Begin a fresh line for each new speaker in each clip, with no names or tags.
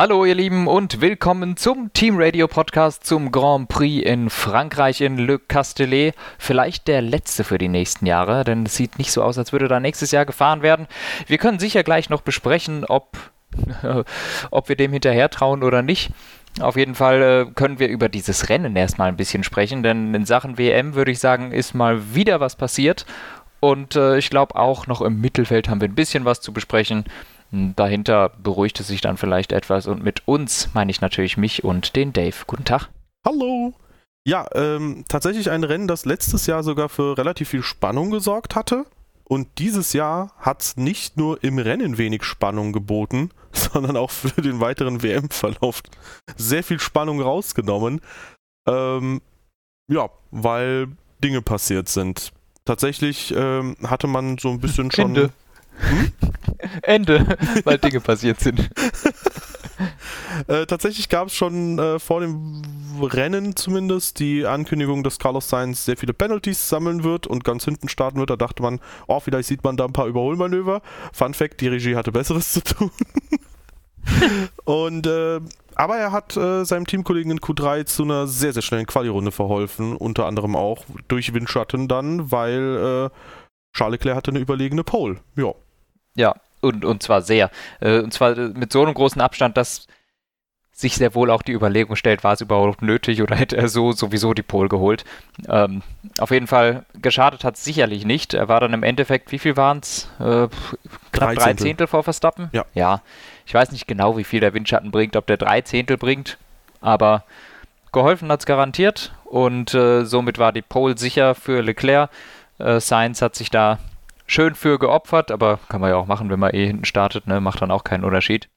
Hallo ihr Lieben und willkommen zum Team Radio Podcast zum Grand Prix in Frankreich in Le Castellet. Vielleicht der letzte für die nächsten Jahre, denn es sieht nicht so aus, als würde da nächstes Jahr gefahren werden. Wir können sicher gleich noch besprechen, ob, ob wir dem hinterher trauen oder nicht. Auf jeden Fall äh, können wir über dieses Rennen erstmal ein bisschen sprechen, denn in Sachen WM würde ich sagen, ist mal wieder was passiert. Und äh, ich glaube auch noch im Mittelfeld haben wir ein bisschen was zu besprechen. Dahinter beruhigt es sich dann vielleicht etwas und mit uns meine ich natürlich mich und den Dave. Guten Tag.
Hallo. Ja, ähm, tatsächlich ein Rennen, das letztes Jahr sogar für relativ viel Spannung gesorgt hatte. Und dieses Jahr hat es nicht nur im Rennen wenig Spannung geboten, sondern auch für den weiteren WM-Verlauf sehr viel Spannung rausgenommen. Ähm, ja, weil Dinge passiert sind. Tatsächlich ähm, hatte man so ein bisschen schon.
Ende. Hm? Ende, weil Dinge passiert sind.
äh, tatsächlich gab es schon äh, vor dem Rennen zumindest die Ankündigung, dass Carlos Sainz sehr viele Penalties sammeln wird und ganz hinten starten wird. Da dachte man, oh, vielleicht sieht man da ein paar Überholmanöver. Fun Fact, die Regie hatte Besseres zu tun. und äh, aber er hat äh, seinem Teamkollegen in Q3 zu einer sehr, sehr schnellen Quali-Runde verholfen. Unter anderem auch durch Windschatten dann, weil äh, Charles Leclerc hatte eine überlegene Pole. Ja.
Ja, und, und zwar sehr. Äh, und zwar mit so einem großen Abstand, dass sich sehr wohl auch die Überlegung stellt, war es überhaupt nötig oder hätte er so sowieso die Pole geholt. Ähm, auf jeden Fall geschadet hat es sicherlich nicht. Er war dann im Endeffekt, wie viel waren es? Äh, knapp drei Zehntel vor Verstappen?
Ja.
ja. Ich weiß nicht genau, wie viel der Windschatten bringt, ob der drei Zehntel bringt, aber geholfen hat es garantiert und äh, somit war die Pole sicher für Leclerc. Äh, Sainz hat sich da schön für geopfert, aber kann man ja auch machen, wenn man eh hinten startet, ne? macht dann auch keinen Unterschied.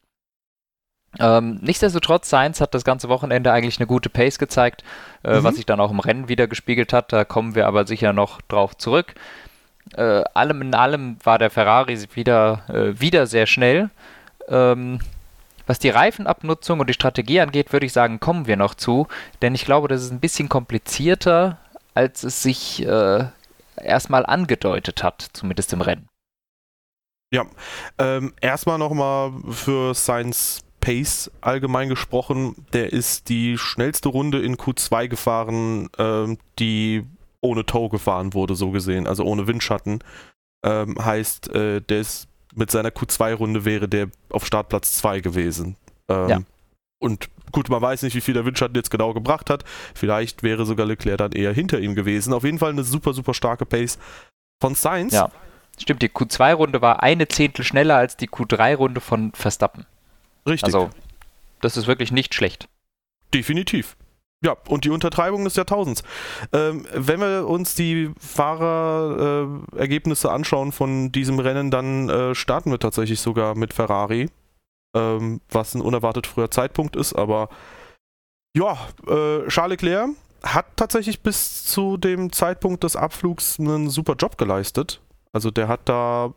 Ähm, nichtsdestotrotz, Sainz hat das ganze Wochenende eigentlich eine gute Pace gezeigt, äh, mhm. was sich dann auch im Rennen wieder gespiegelt hat. Da kommen wir aber sicher noch drauf zurück. Äh, allem in allem war der Ferrari wieder, äh, wieder sehr schnell. Ähm, was die Reifenabnutzung und die Strategie angeht, würde ich sagen, kommen wir noch zu, denn ich glaube, das ist ein bisschen komplizierter, als es sich äh, erstmal angedeutet hat, zumindest im Rennen.
Ja, ähm, erstmal nochmal für Science Pace allgemein gesprochen. Der ist die schnellste Runde in Q2 gefahren, ähm, die ohne Tow gefahren wurde, so gesehen, also ohne Windschatten. Ähm, heißt, äh, der ist mit seiner Q2-Runde wäre der auf Startplatz 2 gewesen. Ähm, ja. Und gut, man weiß nicht, wie viel der Windschatten jetzt genau gebracht hat. Vielleicht wäre sogar Leclerc dann eher hinter ihm gewesen. Auf jeden Fall eine super, super starke Pace von Sainz.
Ja, stimmt. Die Q2-Runde war eine Zehntel schneller als die Q3-Runde von Verstappen.
Richtig.
Also, das ist wirklich nicht schlecht.
Definitiv. Ja, und die Untertreibung des Jahrtausends. Ähm, wenn wir uns die Fahrerergebnisse äh, anschauen von diesem Rennen, dann äh, starten wir tatsächlich sogar mit Ferrari ähm, was ein unerwartet früher Zeitpunkt ist, aber ja, äh, Charles Leclerc hat tatsächlich bis zu dem Zeitpunkt des Abflugs einen super Job geleistet. Also der hat da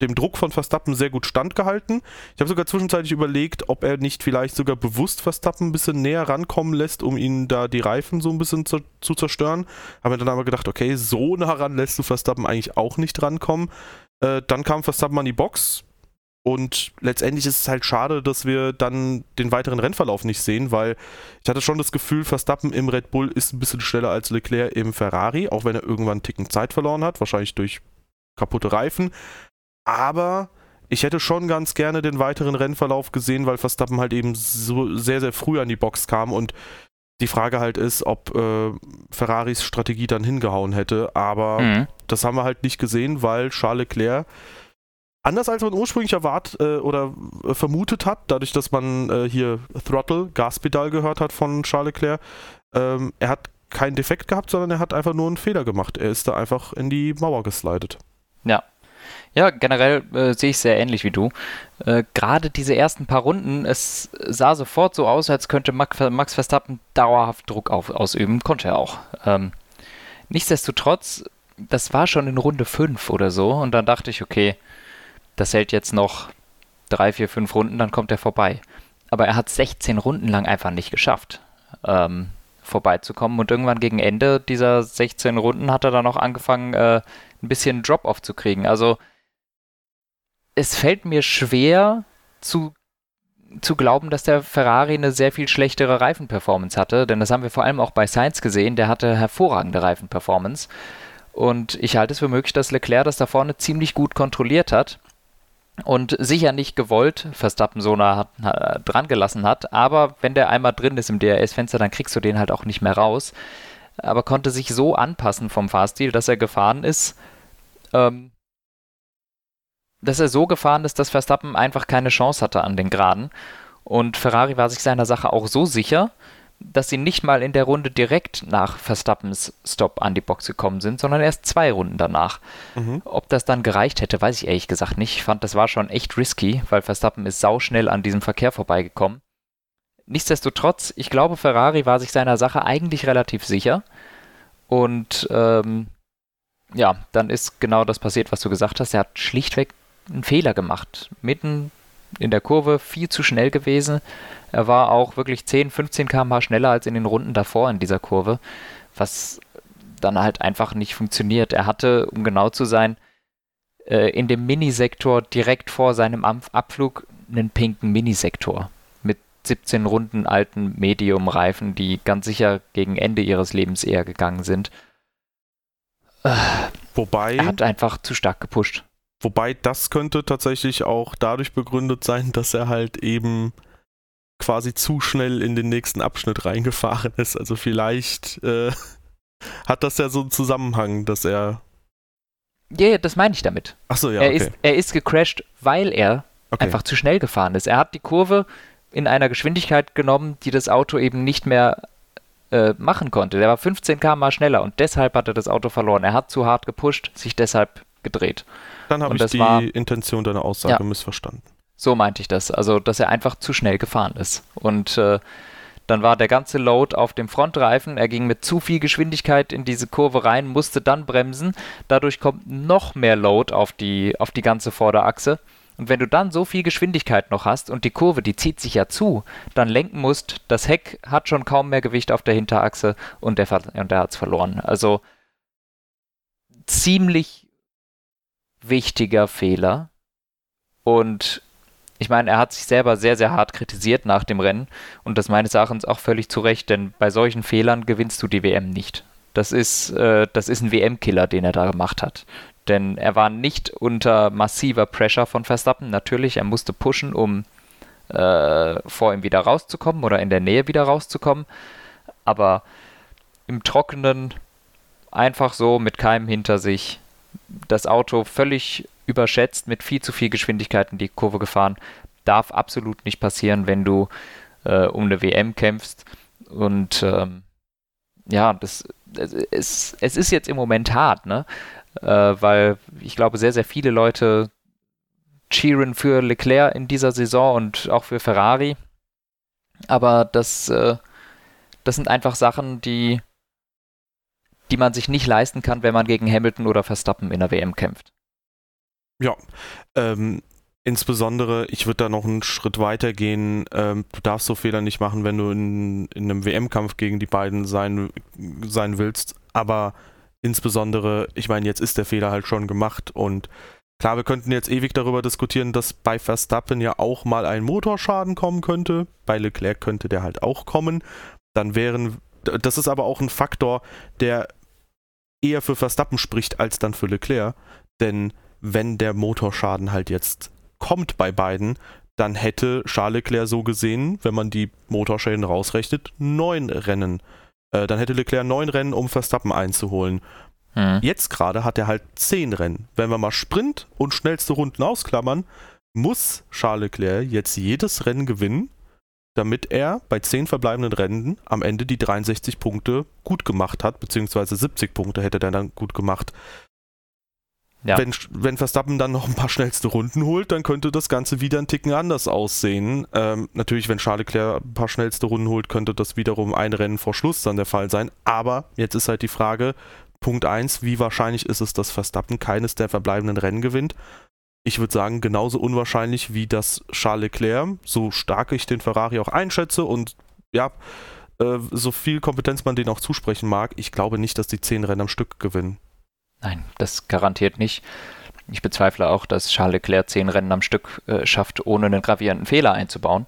dem Druck von Verstappen sehr gut standgehalten. Ich habe sogar zwischenzeitlich überlegt, ob er nicht vielleicht sogar bewusst Verstappen ein bisschen näher rankommen lässt, um ihn da die Reifen so ein bisschen zu, zu zerstören. Habe mir dann aber gedacht, okay, so nah ran lässt du Verstappen eigentlich auch nicht rankommen. Äh, dann kam Verstappen an die Box, und letztendlich ist es halt schade, dass wir dann den weiteren Rennverlauf nicht sehen, weil ich hatte schon das Gefühl, Verstappen im Red Bull ist ein bisschen schneller als Leclerc im Ferrari, auch wenn er irgendwann einen Ticken Zeit verloren hat, wahrscheinlich durch kaputte Reifen. Aber ich hätte schon ganz gerne den weiteren Rennverlauf gesehen, weil Verstappen halt eben so sehr, sehr früh an die Box kam und die Frage halt ist, ob äh, Ferraris Strategie dann hingehauen hätte. Aber mhm. das haben wir halt nicht gesehen, weil Charles Leclerc Anders als man ursprünglich erwartet äh, oder äh, vermutet hat, dadurch, dass man äh, hier Throttle, Gaspedal gehört hat von Charles Leclerc, ähm, er hat keinen Defekt gehabt, sondern er hat einfach nur einen Fehler gemacht. Er ist da einfach in die Mauer geslidet.
Ja. Ja, generell äh, sehe ich sehr ähnlich wie du. Äh, Gerade diese ersten paar Runden, es sah sofort so aus, als könnte Max Verstappen dauerhaft Druck auf, ausüben. Konnte er auch. Ähm, nichtsdestotrotz, das war schon in Runde 5 oder so und dann dachte ich, okay, das hält jetzt noch drei, vier, fünf Runden, dann kommt er vorbei. Aber er hat 16 Runden lang einfach nicht geschafft, ähm, vorbeizukommen. Und irgendwann gegen Ende dieser 16 Runden hat er dann auch angefangen, äh, ein bisschen Drop-off zu kriegen. Also es fällt mir schwer zu zu glauben, dass der Ferrari eine sehr viel schlechtere Reifenperformance hatte, denn das haben wir vor allem auch bei Sainz gesehen, der hatte hervorragende Reifenperformance. Und ich halte es für möglich, dass Leclerc das da vorne ziemlich gut kontrolliert hat und sicher nicht gewollt Verstappen so nah dran gelassen hat, aber wenn der einmal drin ist im DRS-Fenster, dann kriegst du den halt auch nicht mehr raus. Aber konnte sich so anpassen vom Fahrstil, dass er gefahren ist, ähm, dass er so gefahren ist, dass Verstappen einfach keine Chance hatte an den Geraden. Und Ferrari war sich seiner Sache auch so sicher, dass sie nicht mal in der Runde direkt nach Verstappens Stop an die Box gekommen sind, sondern erst zwei Runden danach. Mhm. Ob das dann gereicht hätte, weiß ich ehrlich gesagt nicht. Ich fand, das war schon echt risky, weil Verstappen ist sauschnell an diesem Verkehr vorbeigekommen. Nichtsdestotrotz, ich glaube, Ferrari war sich seiner Sache eigentlich relativ sicher. Und ähm, ja, dann ist genau das passiert, was du gesagt hast. Er hat schlichtweg einen Fehler gemacht. Mitten in der Kurve viel zu schnell gewesen. Er war auch wirklich 10, 15 km/h schneller als in den Runden davor in dieser Kurve, was dann halt einfach nicht funktioniert. Er hatte, um genau zu sein, äh, in dem Minisektor direkt vor seinem Abflug einen pinken Minisektor mit 17 Runden alten Medium-Reifen, die ganz sicher gegen Ende ihres Lebens eher gegangen sind.
Wobei.
Er hat einfach zu stark gepusht.
Wobei das könnte tatsächlich auch dadurch begründet sein, dass er halt eben quasi zu schnell in den nächsten Abschnitt reingefahren ist. Also vielleicht äh, hat das ja so einen Zusammenhang, dass er.
Ja, yeah, das meine ich damit.
Achso, ja.
Er,
okay.
ist, er ist gecrashed, weil er okay. einfach zu schnell gefahren ist. Er hat die Kurve in einer Geschwindigkeit genommen, die das Auto eben nicht mehr äh, machen konnte. Der war 15 km schneller und deshalb hat er das Auto verloren. Er hat zu hart gepusht, sich deshalb gedreht.
Dann habe ich die war, Intention deiner Aussage ja, missverstanden.
So meinte ich das. Also, dass er einfach zu schnell gefahren ist. Und äh, dann war der ganze Load auf dem Frontreifen. Er ging mit zu viel Geschwindigkeit in diese Kurve rein, musste dann bremsen. Dadurch kommt noch mehr Load auf die, auf die ganze Vorderachse. Und wenn du dann so viel Geschwindigkeit noch hast und die Kurve, die zieht sich ja zu, dann lenken musst, das Heck hat schon kaum mehr Gewicht auf der Hinterachse und der, und der hat es verloren. Also ziemlich wichtiger Fehler. Und ich meine, er hat sich selber sehr, sehr hart kritisiert nach dem Rennen und das meines Erachtens auch völlig zu Recht, denn bei solchen Fehlern gewinnst du die WM nicht. Das ist, äh, das ist ein WM-Killer, den er da gemacht hat. Denn er war nicht unter massiver Pressure von Verstappen. Natürlich, er musste pushen, um äh, vor ihm wieder rauszukommen oder in der Nähe wieder rauszukommen. Aber im Trockenen einfach so mit keinem hinter sich das Auto völlig überschätzt, mit viel zu viel Geschwindigkeit in die Kurve gefahren. Darf absolut nicht passieren, wenn du äh, um eine WM kämpfst. Und ähm, ja, das, es, es ist jetzt im Moment hart, ne? Äh, weil ich glaube, sehr, sehr viele Leute cheeren für Leclerc in dieser Saison und auch für Ferrari. Aber das, äh, das sind einfach Sachen, die die man sich nicht leisten kann, wenn man gegen Hamilton oder Verstappen in der WM kämpft.
Ja, ähm, insbesondere, ich würde da noch einen Schritt weiter gehen. Ähm, du darfst so Fehler nicht machen, wenn du in, in einem WM-Kampf gegen die beiden sein, sein willst. Aber insbesondere, ich meine, jetzt ist der Fehler halt schon gemacht und Klar, wir könnten jetzt ewig darüber diskutieren, dass bei Verstappen ja auch mal ein Motorschaden kommen könnte. Bei Leclerc könnte der halt auch kommen. Dann wären, das ist aber auch ein Faktor, der eher für Verstappen spricht als dann für Leclerc. Denn wenn der Motorschaden halt jetzt kommt bei beiden, dann hätte Charles Leclerc so gesehen, wenn man die Motorschäden rausrechnet, neun Rennen. Äh, dann hätte Leclerc neun Rennen, um Verstappen einzuholen. Hm. Jetzt gerade hat er halt zehn Rennen. Wenn wir mal Sprint und schnellste Runden ausklammern, muss Charles Leclerc jetzt jedes Rennen gewinnen, damit er bei 10 verbleibenden Rennen am Ende die 63 Punkte gut gemacht hat, beziehungsweise 70 Punkte hätte er dann gut gemacht. Ja. Wenn, wenn Verstappen dann noch ein paar schnellste Runden holt, dann könnte das Ganze wieder ein Ticken anders aussehen. Ähm, natürlich, wenn Charles Leclerc ein paar schnellste Runden holt, könnte das wiederum ein Rennen vor Schluss dann der Fall sein. Aber jetzt ist halt die Frage, Punkt 1, wie wahrscheinlich ist es, dass Verstappen keines der verbleibenden Rennen gewinnt? ich würde sagen, genauso unwahrscheinlich wie das Charles Leclerc, so stark ich den Ferrari auch einschätze und ja, äh, so viel Kompetenz man denen auch zusprechen mag, ich glaube nicht, dass die zehn Rennen am Stück gewinnen.
Nein, das garantiert nicht. ich bezweifle auch, dass Charles Leclerc zehn Rennen am Stück äh, schafft, ohne einen gravierenden Fehler einzubauen.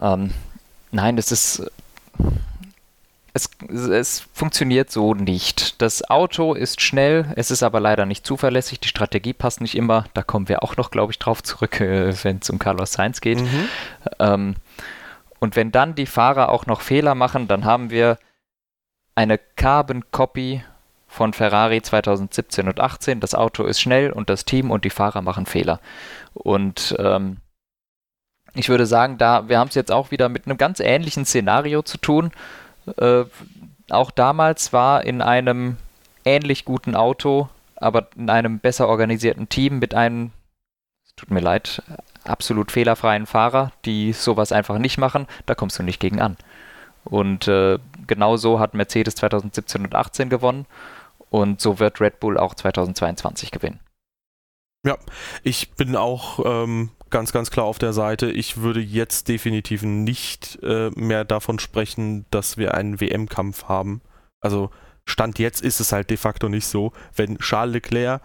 Ähm, nein, das ist. Es, es, funktioniert so nicht. Das Auto ist schnell, es ist aber leider nicht zuverlässig. Die Strategie passt nicht immer. Da kommen wir auch noch, glaube ich, drauf zurück, äh, wenn es um Carlos Sainz geht. Mhm. Ähm, und wenn dann die Fahrer auch noch Fehler machen, dann haben wir eine Carbon Copy von Ferrari 2017 und 18. Das Auto ist schnell und das Team und die Fahrer machen Fehler. Und ähm, ich würde sagen, da wir haben es jetzt auch wieder mit einem ganz ähnlichen Szenario zu tun. Äh, auch damals war in einem ähnlich guten Auto, aber in einem besser organisierten Team mit einem, es tut mir leid, absolut fehlerfreien Fahrer, die sowas einfach nicht machen, da kommst du nicht gegen an. Und äh, genau so hat Mercedes 2017 und 18 gewonnen. Und so wird Red Bull auch 2022 gewinnen.
Ja, ich bin auch ähm, ganz, ganz klar auf der Seite. Ich würde jetzt definitiv nicht äh, mehr davon sprechen, dass wir einen WM-Kampf haben. Also Stand jetzt ist es halt de facto nicht so. Wenn Charles Leclerc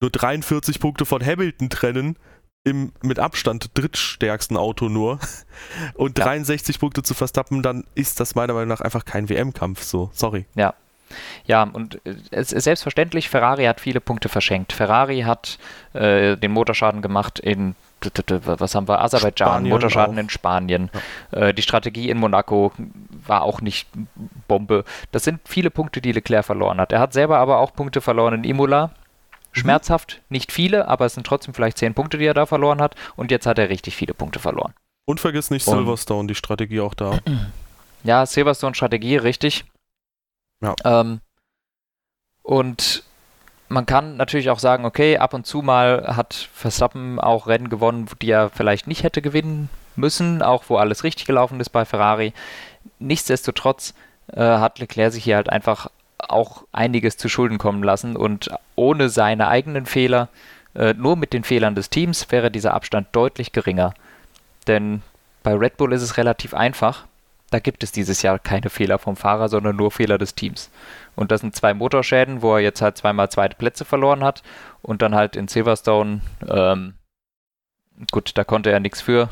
nur 43 Punkte von Hamilton trennen, im mit Abstand drittstärksten Auto nur, und ja. 63 Punkte zu Verstappen, dann ist das meiner Meinung nach einfach kein WM-Kampf. So, sorry.
Ja, ja, und äh, es ist selbstverständlich, Ferrari hat viele Punkte verschenkt. Ferrari hat äh, den Motorschaden gemacht in was haben wir? Aserbaidschan, Spanien Motorschaden auch. in Spanien. Ja. Äh, die Strategie in Monaco war auch nicht Bombe. Das sind viele Punkte, die Leclerc verloren hat. Er hat selber aber auch Punkte verloren in Imola. Mhm. Schmerzhaft, mhm. nicht viele, aber es sind trotzdem vielleicht zehn Punkte, die er da verloren hat. Und jetzt hat er richtig viele Punkte verloren.
Und vergiss nicht Und Silverstone, die Strategie auch da.
Ja, Silverstone-Strategie, richtig. Ja. Ähm, und man kann natürlich auch sagen, okay, ab und zu mal hat Verstappen auch Rennen gewonnen, die er vielleicht nicht hätte gewinnen müssen, auch wo alles richtig gelaufen ist bei Ferrari. Nichtsdestotrotz äh, hat Leclerc sich hier halt einfach auch einiges zu Schulden kommen lassen und ohne seine eigenen Fehler, äh, nur mit den Fehlern des Teams, wäre dieser Abstand deutlich geringer. Denn bei Red Bull ist es relativ einfach da gibt es dieses Jahr keine Fehler vom Fahrer, sondern nur Fehler des Teams. Und das sind zwei Motorschäden, wo er jetzt halt zweimal zweite Plätze verloren hat und dann halt in Silverstone, ähm, gut, da konnte er nichts für,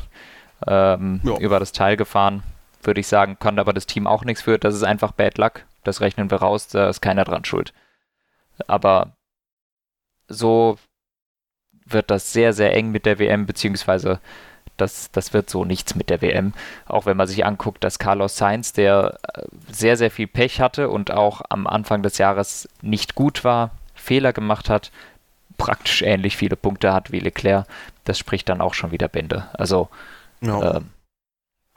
ähm, ja. über das Teil gefahren, würde ich sagen, kann aber das Team auch nichts für. Das ist einfach Bad Luck, das rechnen wir raus, da ist keiner dran schuld. Aber so wird das sehr, sehr eng mit der WM, beziehungsweise das, das wird so nichts mit der WM. Auch wenn man sich anguckt, dass Carlos Sainz, der äh, sehr, sehr viel Pech hatte und auch am Anfang des Jahres nicht gut war, Fehler gemacht hat, praktisch ähnlich viele Punkte hat wie Leclerc, das spricht dann auch schon wieder Bände. Also ja. ähm,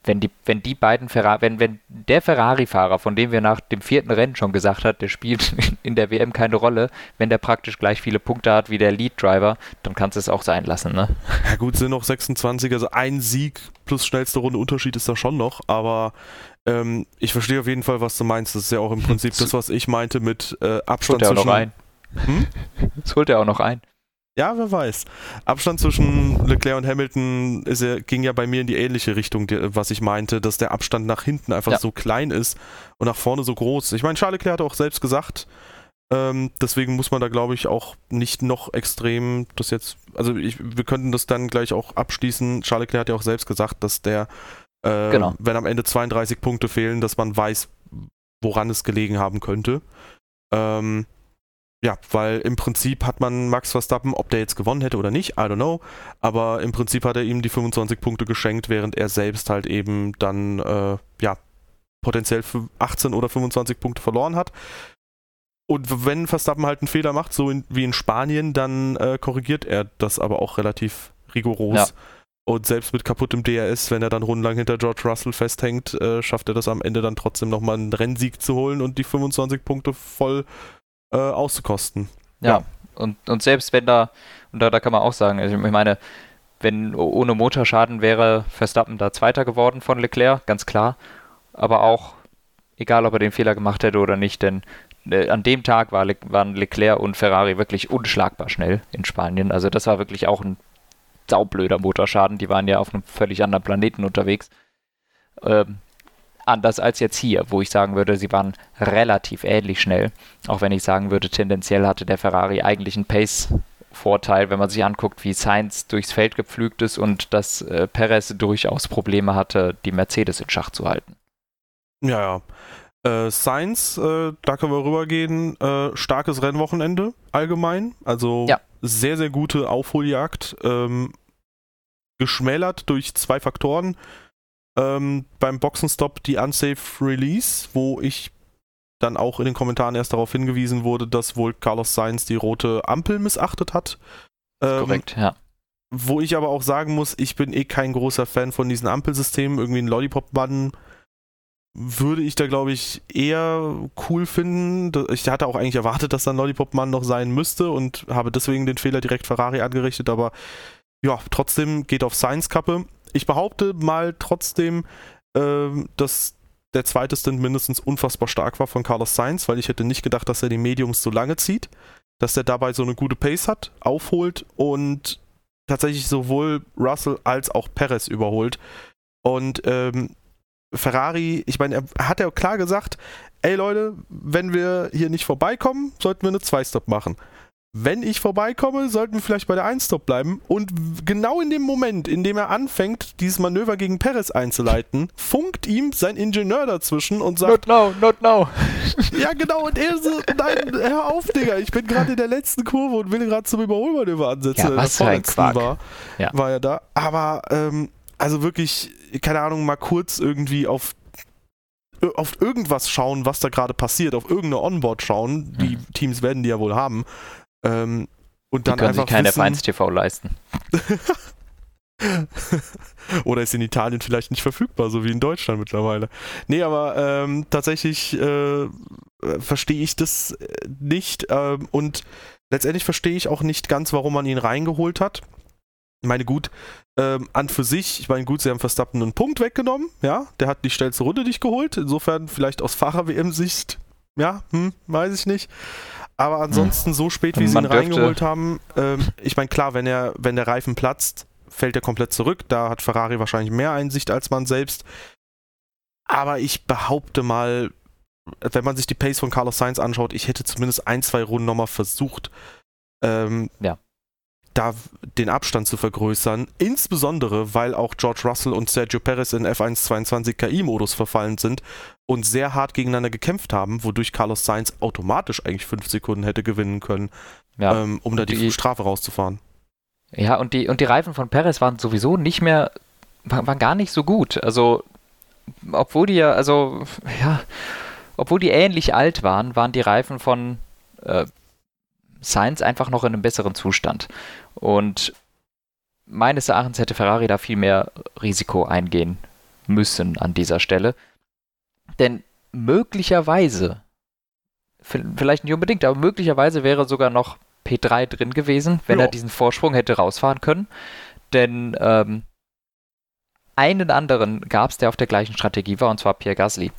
wenn die, wenn die beiden Ferrari, wenn, wenn der Ferrari-Fahrer, von dem wir nach dem vierten Rennen schon gesagt hat, der spielt in der WM keine Rolle, wenn der praktisch gleich viele Punkte hat wie der Lead-Driver, dann kannst du es auch sein lassen, ne?
Ja gut, sind noch 26, also ein Sieg plus schnellste Runde Unterschied ist da schon noch, aber ähm, ich verstehe auf jeden Fall, was du meinst. Das ist ja auch im Prinzip das, was ich meinte mit äh, Abstand
holt er zwischen... Auch noch ein. Hm? Das holt er auch noch ein.
Ja, wer weiß. Abstand zwischen Leclerc und Hamilton ist, ging ja bei mir in die ähnliche Richtung, was ich meinte, dass der Abstand nach hinten einfach ja. so klein ist und nach vorne so groß. Ich meine, Charles Leclerc hat auch selbst gesagt, ähm, deswegen muss man da, glaube ich, auch nicht noch extrem das jetzt, also ich, wir könnten das dann gleich auch abschließen. Charles Leclerc hat ja auch selbst gesagt, dass der, äh, genau. wenn am Ende 32 Punkte fehlen, dass man weiß, woran es gelegen haben könnte. Ähm, ja, weil im Prinzip hat man Max Verstappen, ob der jetzt gewonnen hätte oder nicht, I don't know, aber im Prinzip hat er ihm die 25 Punkte geschenkt, während er selbst halt eben dann, äh, ja, potenziell 18 oder 25 Punkte verloren hat. Und wenn Verstappen halt einen Fehler macht, so in, wie in Spanien, dann äh, korrigiert er das aber auch relativ rigoros. Ja. Und selbst mit kaputtem DRS, wenn er dann rundenlang hinter George Russell festhängt, äh, schafft er das am Ende dann trotzdem nochmal einen Rennsieg zu holen und die 25 Punkte voll äh, auszukosten.
Ja, ja, Und, und selbst wenn da, und da, da kann man auch sagen, also ich meine, wenn ohne Motorschaden wäre Verstappen da Zweiter geworden von Leclerc, ganz klar. Aber auch, egal ob er den Fehler gemacht hätte oder nicht, denn äh, an dem Tag war Le waren Leclerc und Ferrari wirklich unschlagbar schnell in Spanien. Also das war wirklich auch ein saublöder Motorschaden. Die waren ja auf einem völlig anderen Planeten unterwegs. Ähm, anders als jetzt hier, wo ich sagen würde, sie waren relativ ähnlich schnell. Auch wenn ich sagen würde, tendenziell hatte der Ferrari eigentlich einen Pace Vorteil, wenn man sich anguckt, wie Sainz durchs Feld gepflügt ist und dass äh, Perez durchaus Probleme hatte, die Mercedes in Schach zu halten.
Ja, ja. Äh, Sainz, äh, da können wir rübergehen. Äh, starkes Rennwochenende allgemein. Also ja. sehr, sehr gute Aufholjagd. Ähm, geschmälert durch zwei Faktoren. Ähm, beim Boxenstopp die Unsafe Release, wo ich dann auch in den Kommentaren erst darauf hingewiesen wurde, dass wohl Carlos Sainz die rote Ampel missachtet hat.
Ähm, korrekt, ja.
Wo ich aber auch sagen muss, ich bin eh kein großer Fan von diesen Ampelsystemen. Irgendwie ein Lollipop-Button würde ich da, glaube ich, eher cool finden. Ich hatte auch eigentlich erwartet, dass da ein Lollipop-Mann noch sein müsste und habe deswegen den Fehler direkt Ferrari angerichtet, aber ja, trotzdem geht auf Science-Kappe. Ich behaupte mal trotzdem, äh, dass der zweite Stint mindestens unfassbar stark war von Carlos Sainz, weil ich hätte nicht gedacht, dass er die Mediums so lange zieht, dass er dabei so eine gute Pace hat, aufholt und tatsächlich sowohl Russell als auch Perez überholt. Und ähm, Ferrari, ich meine, er hat ja klar gesagt, ey Leute, wenn wir hier nicht vorbeikommen, sollten wir eine Zwei-Stop machen wenn ich vorbeikomme, sollten wir vielleicht bei der 1-Stop bleiben. Und genau in dem Moment, in dem er anfängt, dieses Manöver gegen Perez einzuleiten, funkt ihm sein Ingenieur dazwischen und sagt:
Not now, not now.
ja, genau. Und er so: Nein, hör auf, Digga. Ich bin gerade in der letzten Kurve und will gerade zum Überholmanöver ansetzen.
Ja, was für ein Quark.
War, ja. war er da. Aber, ähm, also wirklich, keine Ahnung, mal kurz irgendwie auf auf irgendwas schauen, was da gerade passiert, auf irgendeine Onboard schauen. Die mhm. Teams werden die ja wohl haben. Ähm, und dann
die können
einfach
sich keine F1 TV leisten.
Oder ist in Italien vielleicht nicht verfügbar, so wie in Deutschland mittlerweile. Nee, aber ähm, tatsächlich äh, verstehe ich das äh, nicht. Ähm, und letztendlich verstehe ich auch nicht ganz, warum man ihn reingeholt hat. Ich meine, gut, ähm, an für sich, ich meine, gut, sie haben Verstappen einen Punkt weggenommen, ja, der hat die schnellste Runde nicht geholt. Insofern vielleicht aus Fahrer-WM-Sicht, ja, hm, weiß ich nicht. Aber ansonsten so spät, wie sie ihn reingeholt haben, ähm, ich meine, klar, wenn er, wenn der Reifen platzt, fällt er komplett zurück. Da hat Ferrari wahrscheinlich mehr Einsicht als man selbst. Aber ich behaupte mal, wenn man sich die Pace von Carlos Sainz anschaut, ich hätte zumindest ein, zwei Runden nochmal versucht, ähm, ja da den Abstand zu vergrößern, insbesondere weil auch George Russell und Sergio Perez in F1 22 KI-Modus verfallen sind und sehr hart gegeneinander gekämpft haben, wodurch Carlos Sainz automatisch eigentlich fünf Sekunden hätte gewinnen können, ja, ähm, um da die, die, Strafe rauszufahren.
Ja, und die, und die Reifen von Perez waren sowieso nicht mehr, waren gar nicht so gut. Also, obwohl die ja, also, ja, obwohl die ähnlich alt waren, waren die Reifen von äh, Sainz einfach noch in einem besseren Zustand. Und meines Erachtens hätte Ferrari da viel mehr Risiko eingehen müssen an dieser Stelle. Denn möglicherweise, vielleicht nicht unbedingt, aber möglicherweise wäre sogar noch P3 drin gewesen, wenn jo. er diesen Vorsprung hätte rausfahren können. Denn ähm, einen anderen gab es, der auf der gleichen Strategie war, und zwar Pierre Gasly.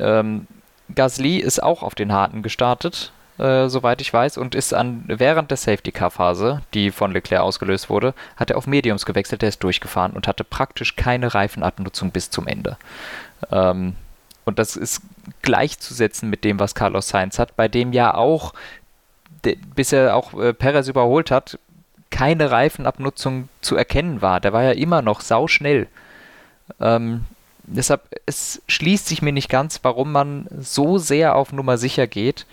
Ähm, Gasly ist auch auf den Harten gestartet, äh, soweit ich weiß, und ist an während der Safety-Car-Phase, die von Leclerc ausgelöst wurde, hat er auf Mediums gewechselt, der ist durchgefahren und hatte praktisch keine Reifenabnutzung bis zum Ende. Ähm, und das ist gleichzusetzen mit dem, was Carlos Sainz hat, bei dem ja auch, bis er auch äh, Perez überholt hat, keine Reifenabnutzung zu erkennen war. Der war ja immer noch sauschnell. Ähm, deshalb, es schließt sich mir nicht ganz, warum man so sehr auf Nummer sicher geht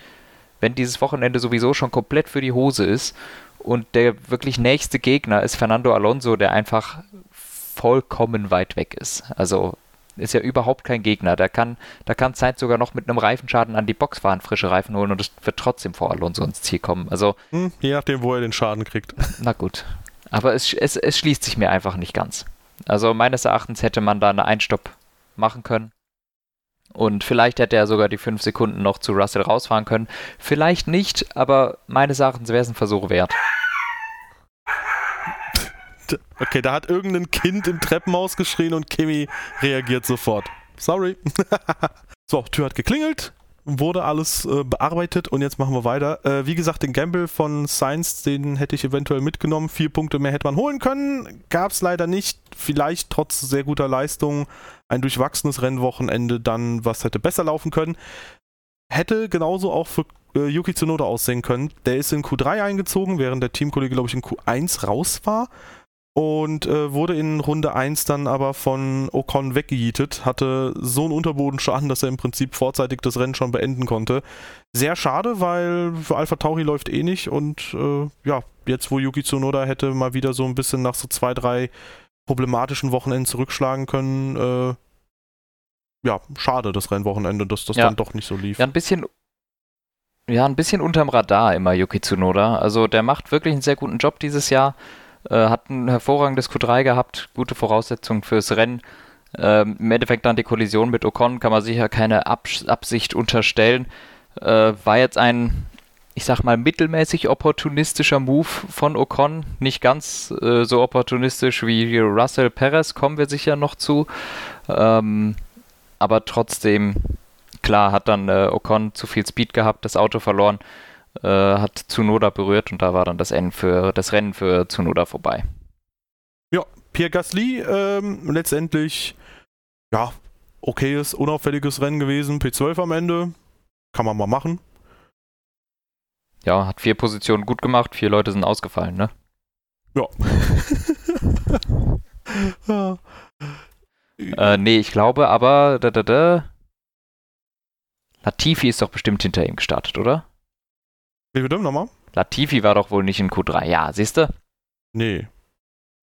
wenn dieses Wochenende sowieso schon komplett für die Hose ist und der wirklich nächste Gegner ist Fernando Alonso, der einfach vollkommen weit weg ist. Also ist ja überhaupt kein Gegner. Da kann, da kann Sainz sogar noch mit einem Reifenschaden an die Box fahren, frische Reifen holen und es wird trotzdem vor Alonso ins Ziel kommen. Also,
hm, je nachdem, wo er den Schaden kriegt.
Na gut. Aber es, es, es schließt sich mir einfach nicht ganz. Also meines Erachtens hätte man da eine Einstopp machen können. Und vielleicht hätte er sogar die fünf Sekunden noch zu Russell rausfahren können. Vielleicht nicht, aber meines Erachtens wäre es ein Versuch wert.
Okay, da hat irgendein Kind im Treppenhaus geschrien und Kimi reagiert sofort. Sorry. so, Tür hat geklingelt wurde alles äh, bearbeitet und jetzt machen wir weiter. Äh, wie gesagt, den Gamble von Science, den hätte ich eventuell mitgenommen. Vier Punkte mehr hätte man holen können. Gab es leider nicht. Vielleicht trotz sehr guter Leistung ein durchwachsenes Rennwochenende dann, was hätte besser laufen können. hätte genauso auch für äh, Yuki Tsunoda aussehen können. Der ist in Q3 eingezogen, während der Teamkollege, glaube ich, in Q1 raus war und äh, wurde in Runde 1 dann aber von Ocon weggejietet, hatte so einen Unterbodenschaden, dass er im Prinzip vorzeitig das Rennen schon beenden konnte. Sehr schade, weil für Alpha Tauri läuft eh nicht und äh, ja, jetzt wo Yuki Tsunoda hätte mal wieder so ein bisschen nach so zwei, drei problematischen Wochenenden zurückschlagen können, äh, ja, schade das Rennwochenende, dass das ja. dann doch nicht so lief.
Ja, ein bisschen ja, ein bisschen unterm Radar immer Yuki Tsunoda. Also der macht wirklich einen sehr guten Job dieses Jahr. Äh, hat ein hervorragendes Q3 gehabt, gute Voraussetzungen fürs Rennen. Ähm, Im Endeffekt dann die Kollision mit Ocon kann man sicher keine Abs Absicht unterstellen. Äh, war jetzt ein, ich sag mal, mittelmäßig opportunistischer Move von Ocon. Nicht ganz äh, so opportunistisch wie Russell Perez, kommen wir sicher noch zu. Ähm, aber trotzdem, klar, hat dann äh, Ocon zu viel Speed gehabt, das Auto verloren äh, hat Tsunoda berührt und da war dann das, N für, das Rennen für Tsunoda vorbei.
Ja, Pierre Gasly ähm, letztendlich, ja, okayes, unauffälliges Rennen gewesen. P12 am Ende, kann man mal machen.
Ja, hat vier Positionen gut gemacht, vier Leute sind ausgefallen, ne?
Ja.
ja. Äh, nee, ich glaube aber, da, da, da. Latifi ist doch bestimmt hinter ihm gestartet, oder?
Wie bitte nochmal?
Latifi war doch wohl nicht in Q3. Ja, siehst du?
Nee.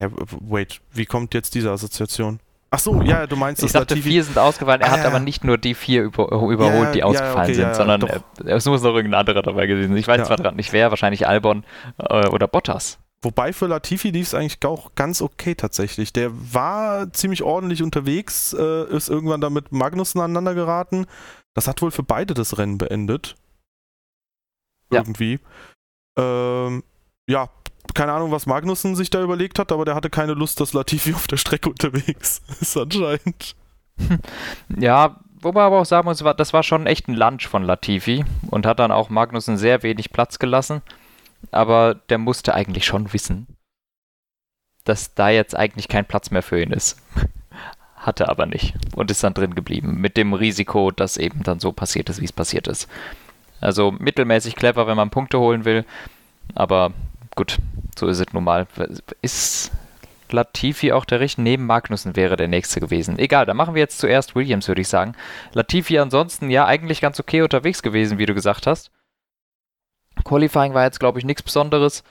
Ja, wait, wie kommt jetzt diese Assoziation? Ach so, ja, du meinst,
ich dachte, Latifi vier sind ausgefallen. Er ah, hat ja. aber nicht nur die vier über, überholt, ja, die ausgefallen okay, sind, sondern äh, es muss noch irgendein anderer dabei gewesen sein. Ich weiß zwar gerade nicht wer, wahrscheinlich Albon äh, oder Bottas.
Wobei für Latifi lief es eigentlich auch ganz okay tatsächlich. Der war ziemlich ordentlich unterwegs, äh, ist irgendwann da mit Magnussen aneinander geraten. Das hat wohl für beide das Rennen beendet ja. irgendwie. Ähm, ja, keine Ahnung, was Magnussen sich da überlegt hat, aber der hatte keine Lust, dass Latifi auf der Strecke unterwegs ist, anscheinend.
Ja, wo man aber auch sagen muss, das war schon echt ein Lunch von Latifi und hat dann auch Magnussen sehr wenig Platz gelassen. Aber der musste eigentlich schon wissen, dass da jetzt eigentlich kein Platz mehr für ihn ist. Hatte aber nicht und ist dann drin geblieben. Mit dem Risiko, dass eben dann so passiert ist, wie es passiert ist. Also mittelmäßig clever, wenn man Punkte holen will. Aber gut, so ist es nun mal. Ist Latifi auch der richtige? Neben Magnussen wäre der nächste gewesen. Egal, dann machen wir jetzt zuerst Williams, würde ich sagen. Latifi ansonsten ja eigentlich ganz okay unterwegs gewesen, wie du gesagt hast. Qualifying war jetzt, glaube ich, nichts Besonderes.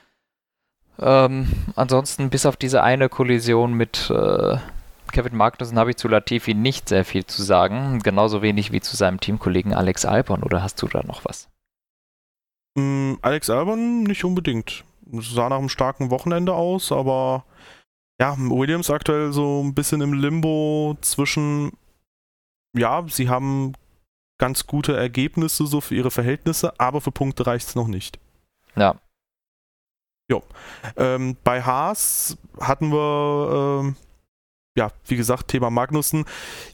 Ähm, ansonsten, bis auf diese eine Kollision mit, äh, Kevin Magnussen habe ich zu Latifi nicht sehr viel zu sagen. Genauso wenig wie zu seinem Teamkollegen Alex Albon. Oder hast du da noch was?
Mm, Alex Albon nicht unbedingt. Sah nach einem starken Wochenende aus, aber ja, Williams aktuell so ein bisschen im Limbo zwischen, ja, sie haben ganz gute Ergebnisse so für ihre Verhältnisse, aber für Punkte reicht es noch nicht.
Ja.
Jo. Ähm, bei Haas hatten wir ähm, ja, wie gesagt, Thema Magnussen.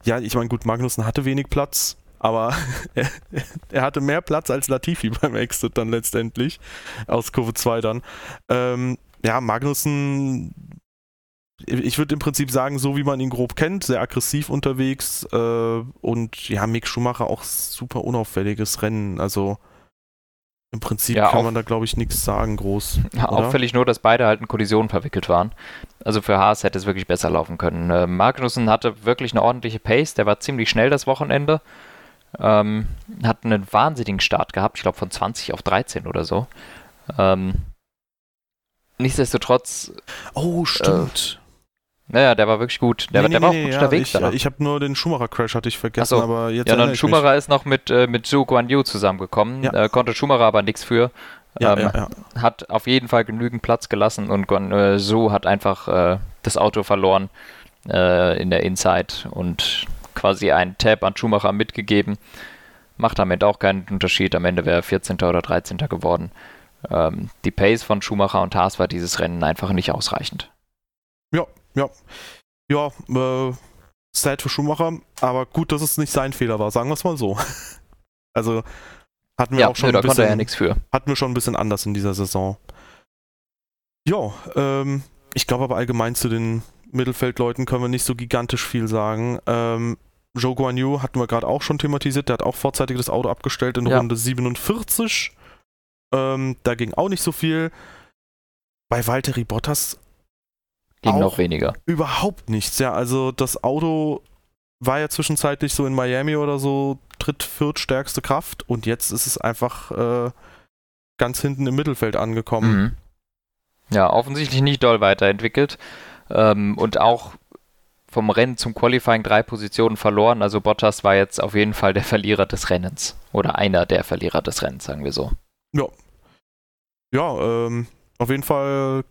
Ja, ich meine, gut, Magnussen hatte wenig Platz, aber er, er, hatte mehr Platz als Latifi beim Exit dann letztendlich, aus Kurve 2 dann. Ähm, ja, Magnussen, ich würde im Prinzip sagen, so wie man ihn grob kennt, sehr aggressiv unterwegs äh, und ja, Mick Schumacher auch super unauffälliges Rennen, also im Prinzip ja, kann man da, glaube ich, nichts sagen, groß.
Ja, auffällig nur, dass beide halt in Kollisionen verwickelt waren. Also für Haas hätte es wirklich besser laufen können. Äh, Magnussen hatte wirklich eine ordentliche Pace, der war ziemlich schnell das Wochenende. Ähm, hat einen wahnsinnigen Start gehabt, ich glaube von 20 auf 13 oder so. Ähm, nichtsdestotrotz.
Oh, stimmt. Äh,
naja, der war wirklich gut. Der, nee, der nee, war auch
nee,
gut ja, unterwegs.
Ich, ich habe nur den Schumacher-Crash hatte ich vergessen, so. aber jetzt.
Ja, dann Schumacher ist noch mit, äh, mit Zhou Guan Yu zusammengekommen. Ja. Äh, konnte Schumacher aber nichts für. Ja, ähm, ja, hat auf jeden Fall genügend Platz gelassen und Guan äh, Zhou hat einfach äh, das Auto verloren äh, in der Inside und quasi einen Tab an Schumacher mitgegeben. Macht damit auch keinen Unterschied. Am Ende wäre er 14. oder 13. geworden. Ähm, die Pace von Schumacher und Haas war dieses Rennen einfach nicht ausreichend.
Ja, ja. Ja, äh, sad für Schumacher, aber gut, dass es nicht sein Fehler war, sagen wir es mal so. also hatten wir ja, auch schon nö, ein bisschen,
ja nichts für.
Hatten wir schon ein bisschen anders in dieser Saison. Ja, ähm, ich glaube aber allgemein zu den Mittelfeldleuten können wir nicht so gigantisch viel sagen. Ähm, Joe Guan Yu hatten wir gerade auch schon thematisiert, der hat auch vorzeitig das Auto abgestellt in
Ja.
Runde 47. Ähm, da ging auch nicht so viel. Bei Valtteri Bottas
Ging noch weniger.
überhaupt nichts. Ja, also das Auto war ja zwischenzeitlich so in Miami oder so dritt, viertstärkste Kraft und jetzt ist es einfach äh, ganz hinten im Mittelfeld angekommen.
Mhm. Ja, offensichtlich nicht doll weiterentwickelt. Ähm, und auch vom Rennen zum Qualifying drei Positionen verloren. Also Bottas war jetzt auf jeden Fall der Verlierer des Rennens. Oder einer der Verlierer des Rennens, sagen wir so.
Ja, ähm, auf jeden Fall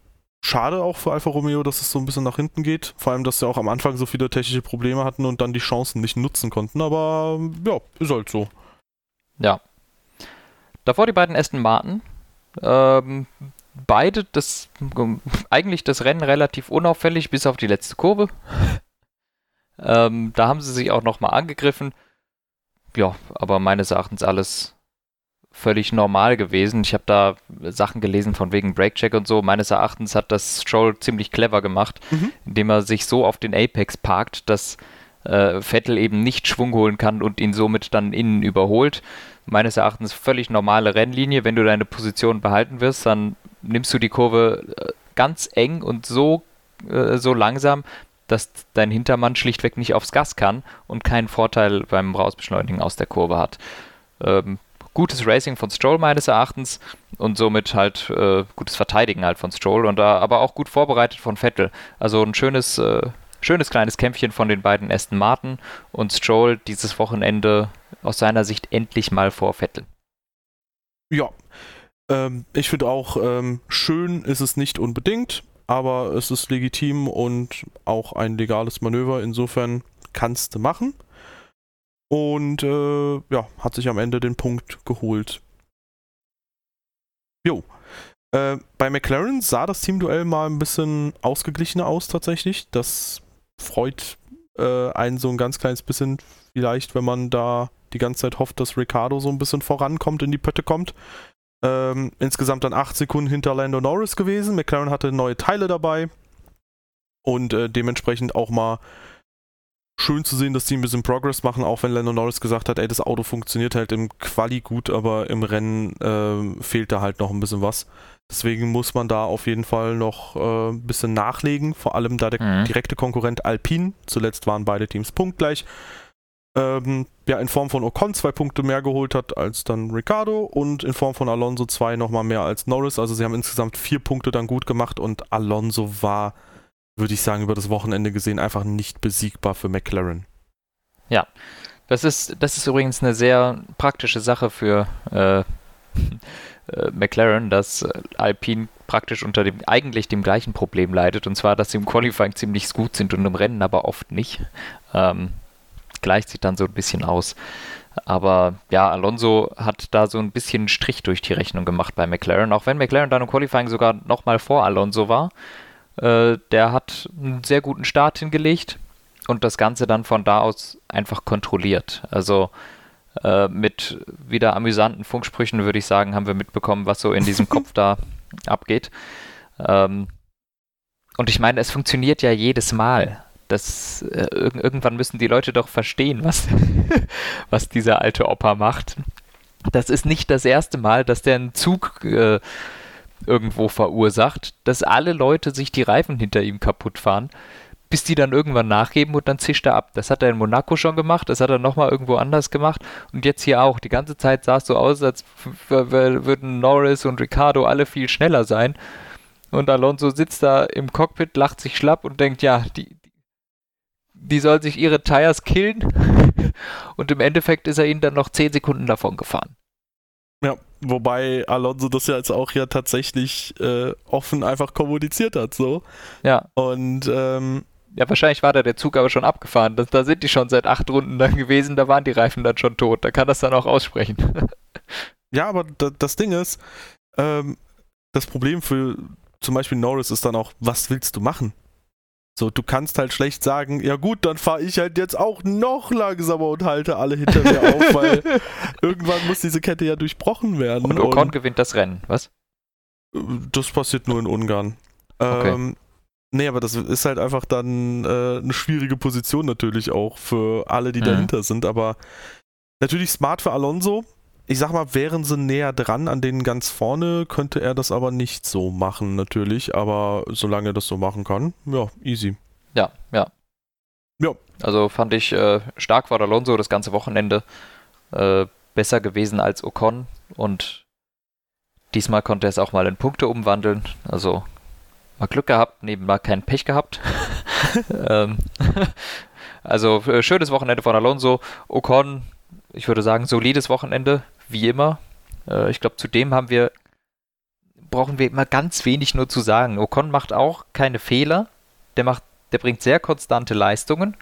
schade auch für Alfa Romeo, dass es so ein bisschen nach hinten geht. Vor allem, dass sie auch am Anfang so viele technische Probleme hatten und dann die Chancen nicht nutzen konnten. Aber ja, ist halt so.
Ja. Davor die beiden Aston Martin. Ähm, beide das eigentlich das Rennen relativ unauffällig bis auf die letzte Kurve. ähm, da haben sie sich auch nochmal angegriffen. Ja, aber meines Erachtens alles völlig normal gewesen. Ich habe da Sachen gelesen von wegen Breakcheck und so. Meines Erachtens hat das Stroll ziemlich clever gemacht,
Mhm.
indem er sich so auf den Apex parkt, dass äh, Vettel eben nicht Schwung holen kann und ihn somit dann innen überholt. Meines Erachtens völlig normale Rennlinie. Wenn du deine Position behalten wirst, dann nimmst du die Kurve äh, ganz eng und so, äh, so langsam, dass dein Hintermann schlichtweg nicht aufs Gas kann und keinen Vorteil beim Rausbeschleunigen aus der Kurve hat. Ähm, gutes Racing von Stroll meines Erachtens und somit halt äh, gutes Verteidigen halt von Stroll und da aber auch gut vorbereitet von Vettel. Also ein schönes, äh, schönes kleines Kämpfchen von den beiden Aston Martin und Stroll dieses Wochenende aus seiner Sicht endlich mal vor Vettel.
Ja. Ähm, ich finde auch, ähm, schön ist es nicht unbedingt, aber es ist legitim und auch ein legales Manöver. Insofern kannst du machen. Und äh, ja, hat sich am Ende den Punkt geholt. Jo. Äh, bei McLaren sah das Teamduell mal ein bisschen ausgeglichener aus tatsächlich. Das freut äh, einen so ein ganz kleines bisschen vielleicht, wenn man da die ganze Zeit hofft, dass Ricardo so ein bisschen vorankommt, in die Pötte kommt. Ähm, insgesamt dann 8 Sekunden hinter Lando Norris gewesen. McLaren hatte neue Teile dabei und äh, dementsprechend auch mal schön zu sehen, dass die ein bisschen Progress machen, auch wenn Lando Norris gesagt hat, ey, das Auto funktioniert halt im Quali gut, aber im Rennen äh, fehlt da halt noch ein bisschen was. Deswegen muss man da auf jeden Fall noch äh, ein bisschen nachlegen, vor allem da der
Mhm.
direkte Konkurrent Alpine, zuletzt waren beide Teams punktgleich, ähm, ja, in Form von Ocon zwei Punkte mehr geholt hat als dann Ricardo und in Form von Alonso zwei nochmal mehr als Norris. Also sie haben insgesamt vier Punkte dann gut gemacht und Alonso war, würde ich sagen, über das Wochenende gesehen einfach nicht besiegbar für McLaren.
Das ist, das ist übrigens eine sehr praktische Sache für äh, äh, McLaren, dass äh, Alpine praktisch unter dem eigentlich dem gleichen Problem leidet, und zwar, dass sie im Qualifying ziemlich gut sind und im Rennen aber oft nicht. Ähm, gleicht sich dann so ein bisschen aus. Aber ja, Alonso hat da so ein bisschen Strich durch die Rechnung gemacht bei McLaren, auch wenn McLaren dann im Qualifying sogar nochmal vor Alonso war. Äh, der hat einen sehr guten Start hingelegt und das Ganze dann von da aus einfach kontrolliert. Also äh, mit wieder amüsanten Funksprüchen würde ich sagen, haben wir mitbekommen, was so in diesem Kopf da abgeht. Ähm, und ich meine, es funktioniert ja jedes Mal. Das, äh, irg irgendwann müssen die Leute doch verstehen, was, was dieser alte Opa macht. Das ist nicht das erste Mal, dass der einen Zug äh, irgendwo verursacht, dass alle Leute sich die Reifen hinter ihm kaputt fahren, bis die dann irgendwann nachgeben und dann zischt er ab. Das hat er in Monaco schon gemacht, das hat er nochmal irgendwo anders gemacht und jetzt hier auch. Die ganze Zeit sah es so aus, als würden Norris und Ricardo alle viel schneller sein. Und Alonso sitzt da im Cockpit, lacht sich schlapp und denkt, ja, die, die soll sich ihre Tires killen. Und im Endeffekt ist er ihnen dann noch 10 Sekunden davon gefahren.
Ja, wobei Alonso das ja jetzt auch ja tatsächlich äh, offen einfach kommuniziert hat, so.
Ja.
Und ähm,
Ja, wahrscheinlich war da der Zug aber schon abgefahren. Das, da sind die schon seit acht Runden dann gewesen, da waren die Reifen dann schon tot. Da kann das dann auch aussprechen.
ja, aber da, das Ding ist, ähm, das Problem für zum Beispiel Norris ist dann auch, was willst du machen? So, du kannst halt schlecht sagen, ja gut, dann fahre ich halt jetzt auch noch langsamer und halte alle hinter mir auf, weil irgendwann muss diese Kette ja durchbrochen werden.
Und Ocon gewinnt das Rennen, was?
Das passiert nur in Ungarn.
Okay.
Ähm, Nee, aber das ist halt einfach dann äh, eine schwierige Position natürlich auch für alle, die mhm. dahinter sind. Aber natürlich smart für Alonso. Ich sag mal, wären sie näher dran an denen ganz vorne, könnte er das aber nicht so machen, natürlich. Aber solange er das so machen kann, ja, easy.
Ja, ja. Ja. Also fand ich äh, stark war Alonso das ganze Wochenende äh, besser gewesen als Ocon und diesmal konnte er es auch mal in Punkte umwandeln. Also mal Glück gehabt, nebenbei kein Pech gehabt. ähm, also äh, schönes Wochenende von Alonso. Ocon, ich würde sagen, solides Wochenende, wie immer. Äh, ich glaube, zudem haben wir, brauchen wir immer ganz wenig nur zu sagen. Ocon macht auch keine Fehler. Der macht, der bringt sehr konstante Leistungen,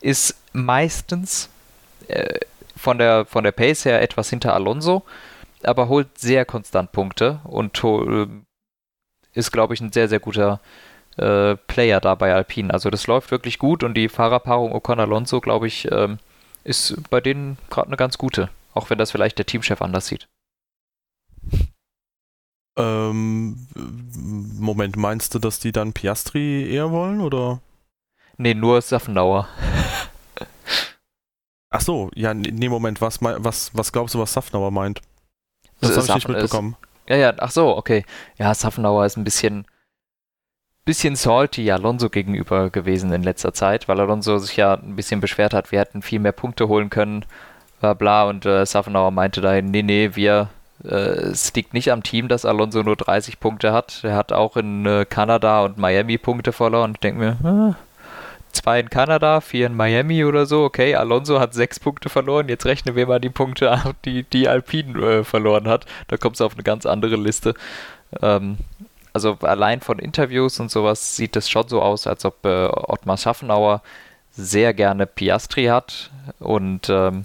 ist meistens äh, von der, von der Pace her etwas hinter Alonso, aber holt sehr konstant Punkte und äh, ist, glaube ich, ein sehr, sehr guter äh, Player da bei Alpine. Also das läuft wirklich gut und die Fahrerpaarung Ocon-Alonso, glaube ich, ähm, ist bei denen gerade eine ganz gute, auch wenn das vielleicht der Teamchef anders sieht.
Ähm, Moment, meinst du, dass die dann Piastri eher wollen, oder?
Nee, nur Saffenauer.
Ach so, ja, nee, Moment, was, was, was glaubst du, was Saffenauer meint? Das habe ich nicht mitbekommen.
Ist, ja, ja, ach so, okay. Ja, Saffenauer ist ein bisschen, bisschen salty Alonso gegenüber gewesen in letzter Zeit, weil Alonso sich ja ein bisschen beschwert hat, wir hätten viel mehr Punkte holen können, bla bla, und äh, Saffenauer meinte da, nee, nee, wir, äh, es liegt nicht am Team, dass Alonso nur 30 Punkte hat. Er hat auch in äh, Kanada und Miami Punkte verloren. Ich denke mir, ah, zwei in Kanada, vier in Miami oder so. Okay, Alonso hat sechs Punkte verloren. Jetzt rechnen wir mal die Punkte ab, die, die Alpine äh, verloren hat. Da kommt es auf eine ganz andere Liste. Ähm, also allein von Interviews und sowas sieht es schon so aus, als ob äh, Ottmar Schaffenauer sehr gerne Piastri hat und ähm,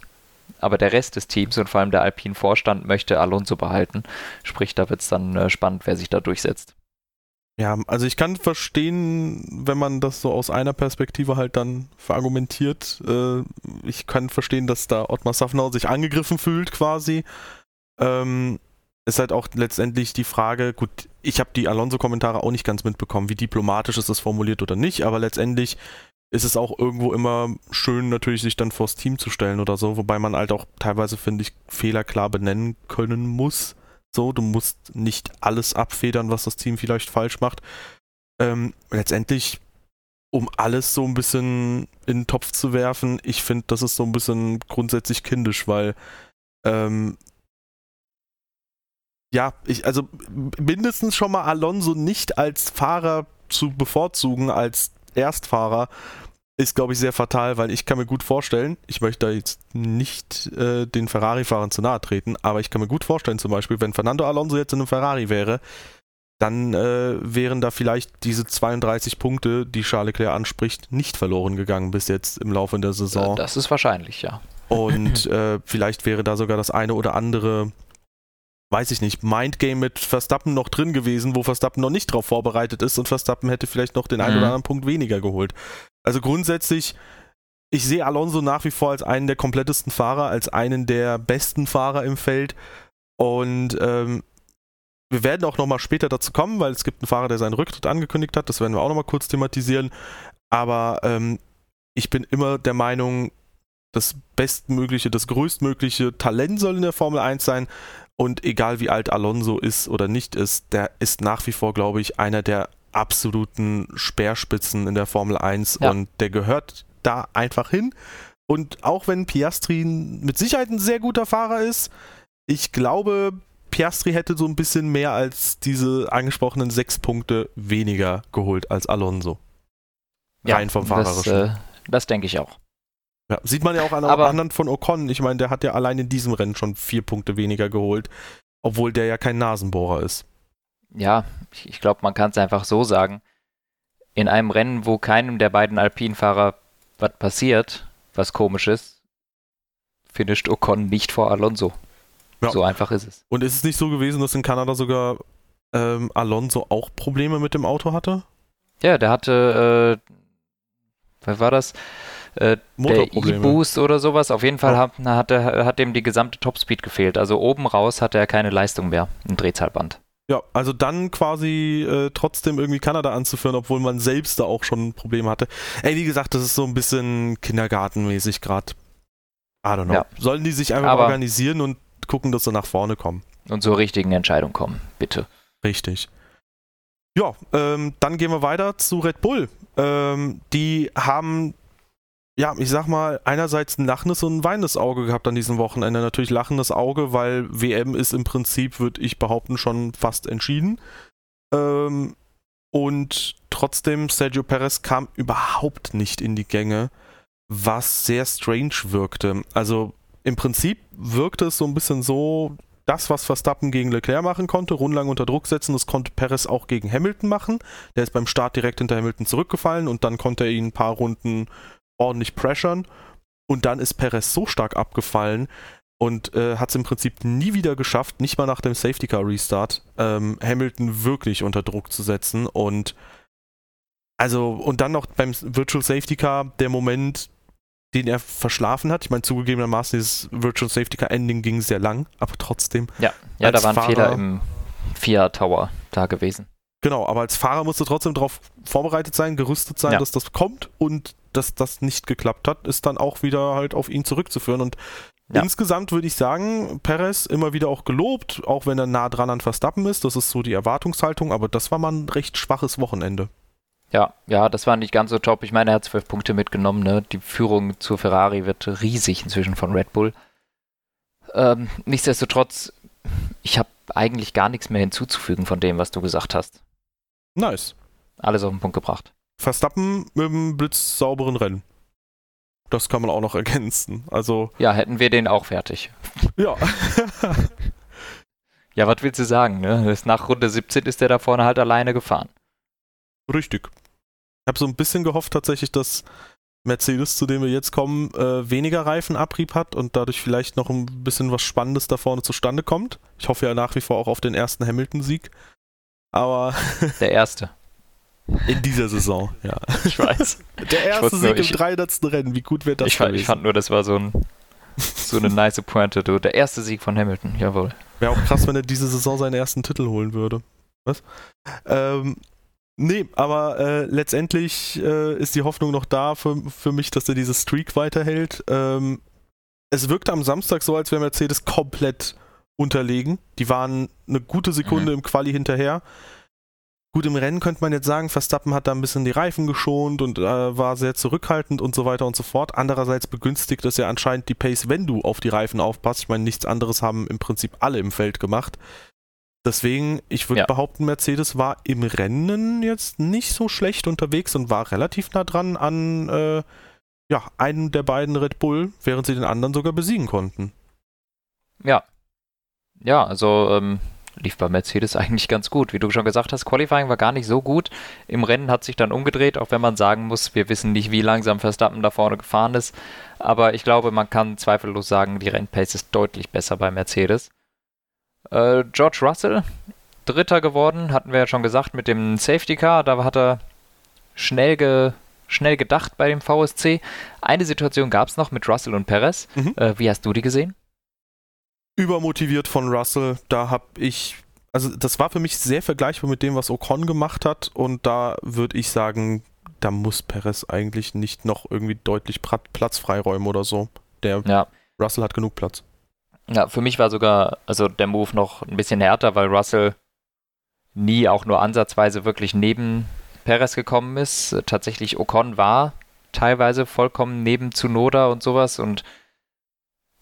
aber der Rest des Teams und vor allem der Alpine-Vorstand möchte Alonso behalten. Sprich, da wird es dann äh, spannend, wer sich da durchsetzt.
Ja, also ich kann verstehen, wenn man das so aus einer Perspektive halt dann verargumentiert. Äh, ich kann verstehen, dass da Ottmar Safnauer sich angegriffen fühlt quasi. Ähm, ist halt auch letztendlich die Frage, gut, ich habe die Alonso-Kommentare auch nicht ganz mitbekommen, wie diplomatisch ist das formuliert oder nicht, aber letztendlich ist es auch irgendwo immer schön, natürlich sich dann vors Team zu stellen oder so, wobei man halt auch teilweise, finde ich, Fehler klar benennen können muss. So, du musst nicht alles abfedern, was das Team vielleicht falsch macht. Ähm, letztendlich, um alles so ein bisschen in den Topf zu werfen, ich finde, das ist so ein bisschen grundsätzlich kindisch, weil ähm, ja, ich, also mindestens schon mal Alonso nicht als Fahrer zu bevorzugen, als Erstfahrer, ist, glaube ich, sehr fatal, weil ich kann mir gut vorstellen, ich möchte da jetzt nicht äh, den Ferrari-Fahrern zu nahe treten, aber ich kann mir gut vorstellen, zum Beispiel, wenn Fernando Alonso jetzt in einem Ferrari wäre, dann äh, wären da vielleicht diese 32 Punkte, die Charles Leclerc anspricht, nicht verloren gegangen bis jetzt im Laufe der Saison.
Das ist wahrscheinlich, ja.
Und äh, vielleicht wäre da sogar das eine oder andere weiß ich nicht, Mindgame mit Verstappen noch drin gewesen, wo Verstappen noch nicht drauf vorbereitet ist und Verstappen hätte vielleicht noch den einen mhm. oder anderen Punkt weniger geholt. Also grundsätzlich, ich sehe Alonso nach wie vor als einen der komplettesten Fahrer, als einen der besten Fahrer im Feld. Und ähm, wir werden auch nochmal später dazu kommen, weil es gibt einen Fahrer, der seinen Rücktritt angekündigt hat. Das werden wir auch nochmal kurz thematisieren. Aber ähm, ich bin immer der Meinung, das bestmögliche, das größtmögliche Talent soll in der Formel 1 sein. Und egal wie alt Alonso ist oder nicht ist, der ist nach wie vor, glaube ich, einer der absoluten Speerspitzen in der Formel 1 ja. und der gehört da einfach hin. Und auch wenn Piastri mit Sicherheit ein sehr guter Fahrer ist, ich glaube, Piastri hätte so ein bisschen mehr als diese angesprochenen sechs Punkte weniger geholt als Alonso.
Rein ja, vom Fahrerischen. Das, äh, das denke ich auch.
Ja, sieht man ja auch an Aber anderen von Ocon. Ich meine, der hat ja allein in diesem Rennen schon vier Punkte weniger geholt, obwohl der ja kein Nasenbohrer ist
ja, ich, ich glaube, man kann es einfach so sagen. In einem Rennen, wo keinem der beiden Alpinfahrer was passiert, was komisch ist, finisht Ocon nicht vor Alonso. Ja. So einfach ist es.
Und ist es nicht so gewesen, dass in Kanada sogar ähm, Alonso auch Probleme mit dem Auto hatte?
Ja, der hatte, äh, was war das? Äh, der E-Boost oder sowas. Auf jeden Fall ja. hat, hat, hat dem die gesamte Topspeed gefehlt. Also oben raus hatte er keine Leistung mehr im Drehzahlband.
Ja, also dann quasi äh, trotzdem irgendwie Kanada anzuführen, obwohl man selbst da auch schon Probleme hatte. Ey, wie gesagt, das ist so ein bisschen kindergartenmäßig gerade. I don't know. Ja. Sollen die sich einfach Aber organisieren und gucken, dass sie nach vorne kommen.
Und zur richtigen Entscheidung kommen, bitte.
Richtig. Ja, ähm, dann gehen wir weiter zu Red Bull. Ähm, die haben, ja, ich sag mal, einerseits ein lachendes und ein weinendes Auge gehabt an diesem Wochenende. Natürlich lachendes Auge, weil WM ist im Prinzip, würde ich behaupten, schon fast entschieden. Ähm, und trotzdem, Sergio Perez kam überhaupt nicht in die Gänge, was sehr strange wirkte. Also im Prinzip wirkte es so ein bisschen so, das, was Verstappen gegen Leclerc machen konnte, rundlang unter Druck setzen, das konnte Perez auch gegen Hamilton machen. Der ist beim Start direkt hinter Hamilton zurückgefallen und dann konnte er ihn ein paar Runden ordentlich pressern. Und dann ist Perez so stark abgefallen und äh, hat es im Prinzip nie wieder geschafft, nicht mal nach dem Safety Car Restart, ähm, Hamilton wirklich unter Druck zu setzen. Und also, und dann noch beim Virtual Safety Car der Moment, den er verschlafen hat. Ich meine, zugegebenermaßen, dieses Virtual Safety Car Ending ging sehr lang, aber trotzdem.
Ja, ja da war ein Fahrer, Fehler im FIA Tower da gewesen.
Genau, aber als Fahrer musst du trotzdem darauf vorbereitet sein, gerüstet sein, ja. dass das kommt und dass das nicht geklappt hat, ist dann auch wieder halt auf ihn zurückzuführen. Und ja. insgesamt würde ich sagen, Perez immer wieder auch gelobt, auch wenn er nah dran an Verstappen ist. Das ist so die Erwartungshaltung, aber das war mal ein recht schwaches Wochenende.
Ja, ja, das war nicht ganz so top. Ich meine, er hat zwölf Punkte mitgenommen. Ne? Die Führung zur Ferrari wird riesig inzwischen von Red Bull. Ähm, nichtsdestotrotz, ich habe eigentlich gar nichts mehr hinzuzufügen von dem, was du gesagt hast.
Nice.
Alles auf den Punkt gebracht.
Verstappen mit einem blitzsauberen Rennen. Das kann man auch noch ergänzen. Also.
Ja, hätten wir den auch fertig.
Ja.
ja, was willst du sagen? Ne? Nach Runde 17 ist der da vorne halt alleine gefahren.
Richtig. Ich habe so ein bisschen gehofft tatsächlich, dass Mercedes, zu dem wir jetzt kommen, äh, weniger Reifenabrieb hat und dadurch vielleicht noch ein bisschen was Spannendes da vorne zustande kommt. Ich hoffe ja nach wie vor auch auf den ersten Hamilton-Sieg. Aber.
Der erste.
In dieser Saison, ja.
Ich weiß.
Der erste Sieg nur, im 300. Rennen, wie gut wird das
ich, ich fand nur, das war so, ein, so eine nice Pointe. Du. Der erste Sieg von Hamilton, jawohl.
Wäre auch krass, wenn er diese Saison seinen ersten Titel holen würde. Was? Ähm, Nee, aber äh, letztendlich äh, ist die Hoffnung noch da für, für mich, dass er diese Streak weiterhält. Ähm, es wirkte am Samstag so, als wäre Mercedes komplett unterlegen. Die waren eine gute Sekunde mhm. im Quali hinterher. Gut, im Rennen könnte man jetzt sagen, Verstappen hat da ein bisschen die Reifen geschont und äh, war sehr zurückhaltend und so weiter und so fort. Andererseits begünstigt es ja anscheinend die Pace, wenn du auf die Reifen aufpasst. Ich meine, nichts anderes haben im Prinzip alle im Feld gemacht. Deswegen, ich würde ja. behaupten, Mercedes war im Rennen jetzt nicht so schlecht unterwegs und war relativ nah dran an äh, ja, einem der beiden Red Bull, während sie den anderen sogar besiegen konnten.
Ja. Ja, also ähm, lief bei Mercedes eigentlich ganz gut. Wie du schon gesagt hast, Qualifying war gar nicht so gut. Im Rennen hat sich dann umgedreht, auch wenn man sagen muss, wir wissen nicht, wie langsam Verstappen da vorne gefahren ist. Aber ich glaube, man kann zweifellos sagen, die Rennpace ist deutlich besser bei Mercedes. Äh, George Russell, Dritter geworden, hatten wir ja schon gesagt, mit dem Safety Car. Da hat er schnell, ge, schnell gedacht bei dem VSC. Eine Situation gab es noch mit Russell und Perez. Mhm. Äh, wie hast du die gesehen?
Übermotiviert von Russell. Da habe ich, also das war für mich sehr vergleichbar mit dem, was Ocon gemacht hat. Und da würde ich sagen, da muss Perez eigentlich nicht noch irgendwie deutlich Platz freiräumen oder so. Der ja. Russell hat genug Platz.
Ja, für mich war sogar also der Move noch ein bisschen härter, weil Russell nie auch nur ansatzweise wirklich neben Perez gekommen ist. Tatsächlich Ocon war teilweise vollkommen neben Tsunoda und sowas und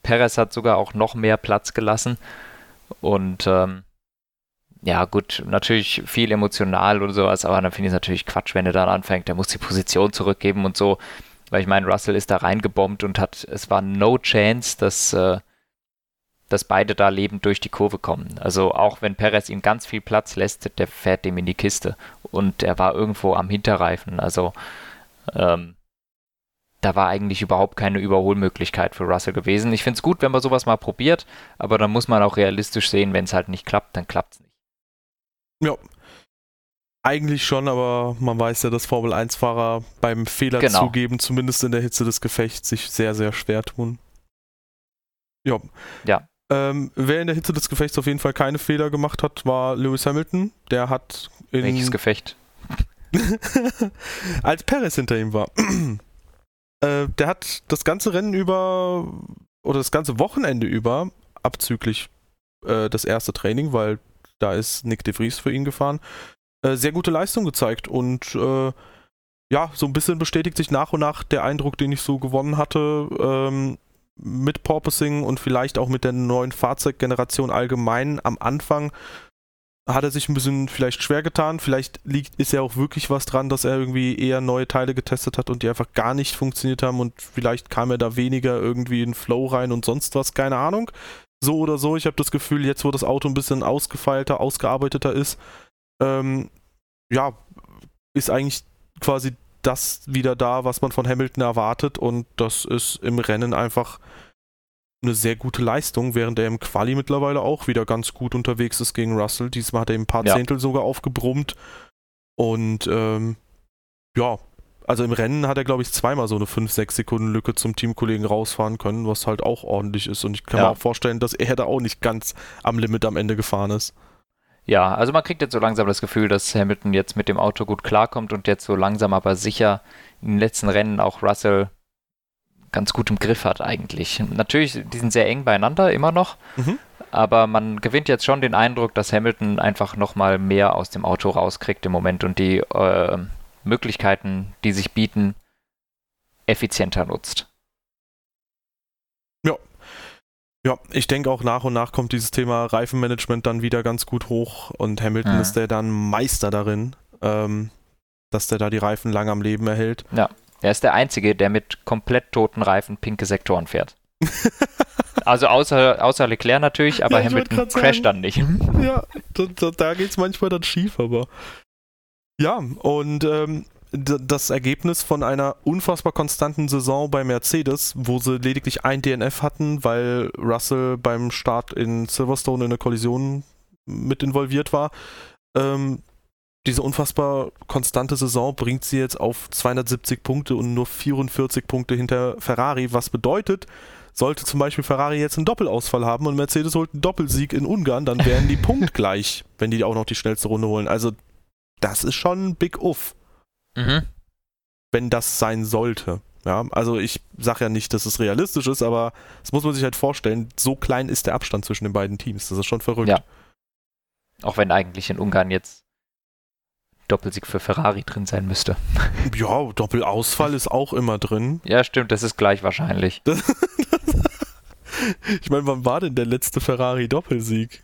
Perez hat sogar auch noch mehr Platz gelassen und ähm, ja gut, natürlich viel emotional und sowas, aber dann finde ich es natürlich Quatsch, wenn er dann anfängt, der muss die Position zurückgeben und so, weil ich meine, Russell ist da reingebombt und hat, es war no chance, dass äh, dass beide da lebend durch die Kurve kommen. Also auch wenn Perez ihm ganz viel Platz lässt, der fährt dem in die Kiste. Und er war irgendwo am Hinterreifen. Also ähm, da war eigentlich überhaupt keine Überholmöglichkeit für Russell gewesen. Ich finde es gut, wenn man sowas mal probiert, aber dann muss man auch realistisch sehen, wenn es halt nicht klappt, dann klappt es nicht.
Ja. Eigentlich schon, aber man weiß ja, dass Formel 1-Fahrer beim Fehler genau. zugeben, zumindest in der Hitze des Gefechts, sich sehr, sehr schwer tun.
Ja. Ja,
Ähm, wer in der Hitze des Gefechts auf jeden Fall keine Fehler gemacht hat, war Lewis Hamilton. Der hat in
Welches Gefecht?
als Perez hinter ihm war. Äh, der hat das ganze Rennen über oder das ganze Wochenende über, abzüglich äh, das erste Training, weil da ist Nick de Vries für ihn gefahren, äh, sehr gute Leistung gezeigt und äh, ja, so ein bisschen bestätigt sich nach und nach der Eindruck, den ich so gewonnen hatte, ähm, mit Porpoising und vielleicht auch mit der neuen Fahrzeuggeneration allgemein am Anfang hat er sich ein bisschen vielleicht schwer getan. Vielleicht liegt, ist ja auch wirklich was dran, dass er irgendwie eher neue Teile getestet hat und die einfach gar nicht funktioniert haben und vielleicht kam er da weniger irgendwie in Flow rein und sonst was, keine Ahnung. So oder so, ich habe das Gefühl, jetzt wo das Auto ein bisschen ausgefeilter, ausgearbeiteter ist, ähm, ja, ist eigentlich quasi das wieder da, was man von Hamilton erwartet und das ist im Rennen einfach eine sehr gute Leistung, während er im Quali mittlerweile auch wieder ganz gut unterwegs ist gegen Russell. Diesmal hat er ein paar ja. Zehntel sogar aufgebrummt. Und ähm, ja, also im Rennen hat er, glaube ich, zweimal so eine 5-6 Sekunden Lücke zum Teamkollegen rausfahren können, was halt auch ordentlich ist. Und ich kann ja. mir auch vorstellen, dass er da auch nicht ganz am Limit am Ende gefahren ist.
Ja, also man kriegt jetzt so langsam das Gefühl, dass Hamilton jetzt mit dem Auto gut klarkommt und jetzt so langsam aber sicher in den letzten Rennen auch Russell ganz gut im Griff hat eigentlich. Natürlich, die sind sehr eng beieinander immer noch, mhm. aber man gewinnt jetzt schon den Eindruck, dass Hamilton einfach nochmal mehr aus dem Auto rauskriegt im Moment und die äh, Möglichkeiten, die sich bieten, effizienter nutzt.
Ja. Ja, ich denke auch nach und nach kommt dieses Thema Reifenmanagement dann wieder ganz gut hoch und Hamilton mhm. ist der dann Meister darin, ähm, dass der da die Reifen lang am Leben erhält.
Ja. Er ist der Einzige, der mit komplett toten Reifen pinke Sektoren fährt. also außer, außer Leclerc natürlich, aber ja, Hamilton crasht dann nicht.
ja, da, da, da geht es manchmal dann schief, aber. Ja, und ähm, das Ergebnis von einer unfassbar konstanten Saison bei Mercedes, wo sie lediglich ein DNF hatten, weil Russell beim Start in Silverstone in eine Kollision mit involviert war. Ähm, diese unfassbar konstante Saison bringt sie jetzt auf 270 Punkte und nur 44 Punkte hinter Ferrari, was bedeutet, sollte zum Beispiel Ferrari jetzt einen Doppelausfall haben und Mercedes holt einen Doppelsieg in Ungarn, dann wären die punktgleich, wenn die auch noch die schnellste Runde holen. Also das ist schon ein Big Uff. Mhm. Wenn das sein sollte. Ja, also ich sage ja nicht, dass es realistisch ist, aber das muss man sich halt vorstellen, so klein ist der Abstand zwischen den beiden Teams. Das ist schon verrückt. Ja.
Auch wenn eigentlich in Ungarn jetzt Doppelsieg für Ferrari drin sein müsste.
Ja, Doppelausfall ist auch immer drin.
Ja, stimmt, das ist gleich wahrscheinlich.
ich meine, wann war denn der letzte Ferrari-Doppelsieg?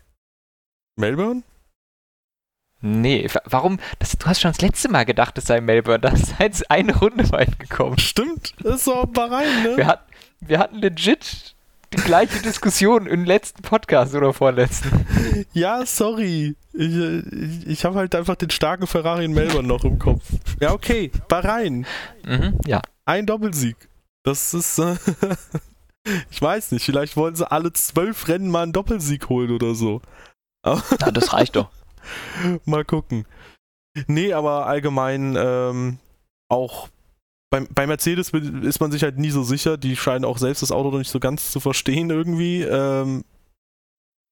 Melbourne?
Nee, warum? Das, du hast schon das letzte Mal gedacht, es sei Melbourne. Da ist jetzt eine Runde weit gekommen.
Stimmt, das ist auch Bahrain, ne?
Wir, hat, wir hatten legit die gleiche Diskussion im letzten Podcast oder vorletzten.
Ja, sorry. Ich, ich, ich habe halt einfach den starken Ferrari in Melbourne noch im Kopf. Ja, okay. Bahrain.
Mhm, ja.
Ein Doppelsieg. Das ist. Äh, ich weiß nicht. Vielleicht wollen sie alle zwölf Rennen mal einen Doppelsieg holen oder so.
ja, das reicht doch.
mal gucken. Nee, aber allgemein ähm, auch bei, bei Mercedes ist man sich halt nie so sicher. Die scheinen auch selbst das Auto noch nicht so ganz zu verstehen irgendwie. Ähm,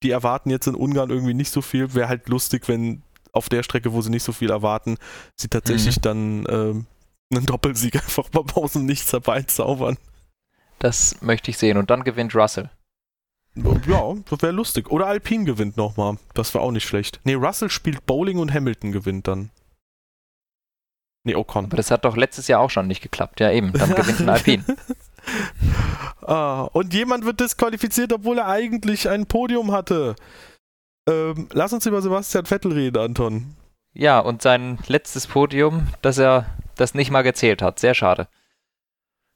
die erwarten jetzt in Ungarn irgendwie nicht so viel. Wäre halt lustig, wenn auf der Strecke, wo sie nicht so viel erwarten, sie tatsächlich mhm. dann ähm, einen Doppelsieg einfach mal pausen nichts herbeizaubern.
Das möchte ich sehen. Und dann gewinnt Russell.
Ja, das wäre lustig. Oder Alpine gewinnt nochmal. Das wäre auch nicht schlecht. Nee, Russell spielt Bowling und Hamilton gewinnt dann.
Nee, Ocon. Aber das hat doch letztes Jahr auch schon nicht geklappt. Ja, eben. Dann gewinnt ein Alpine.
ah, und jemand wird disqualifiziert, obwohl er eigentlich ein Podium hatte. Ähm, lass uns über Sebastian Vettel reden, Anton.
Ja, und sein letztes Podium, dass er das nicht mal gezählt hat. Sehr schade.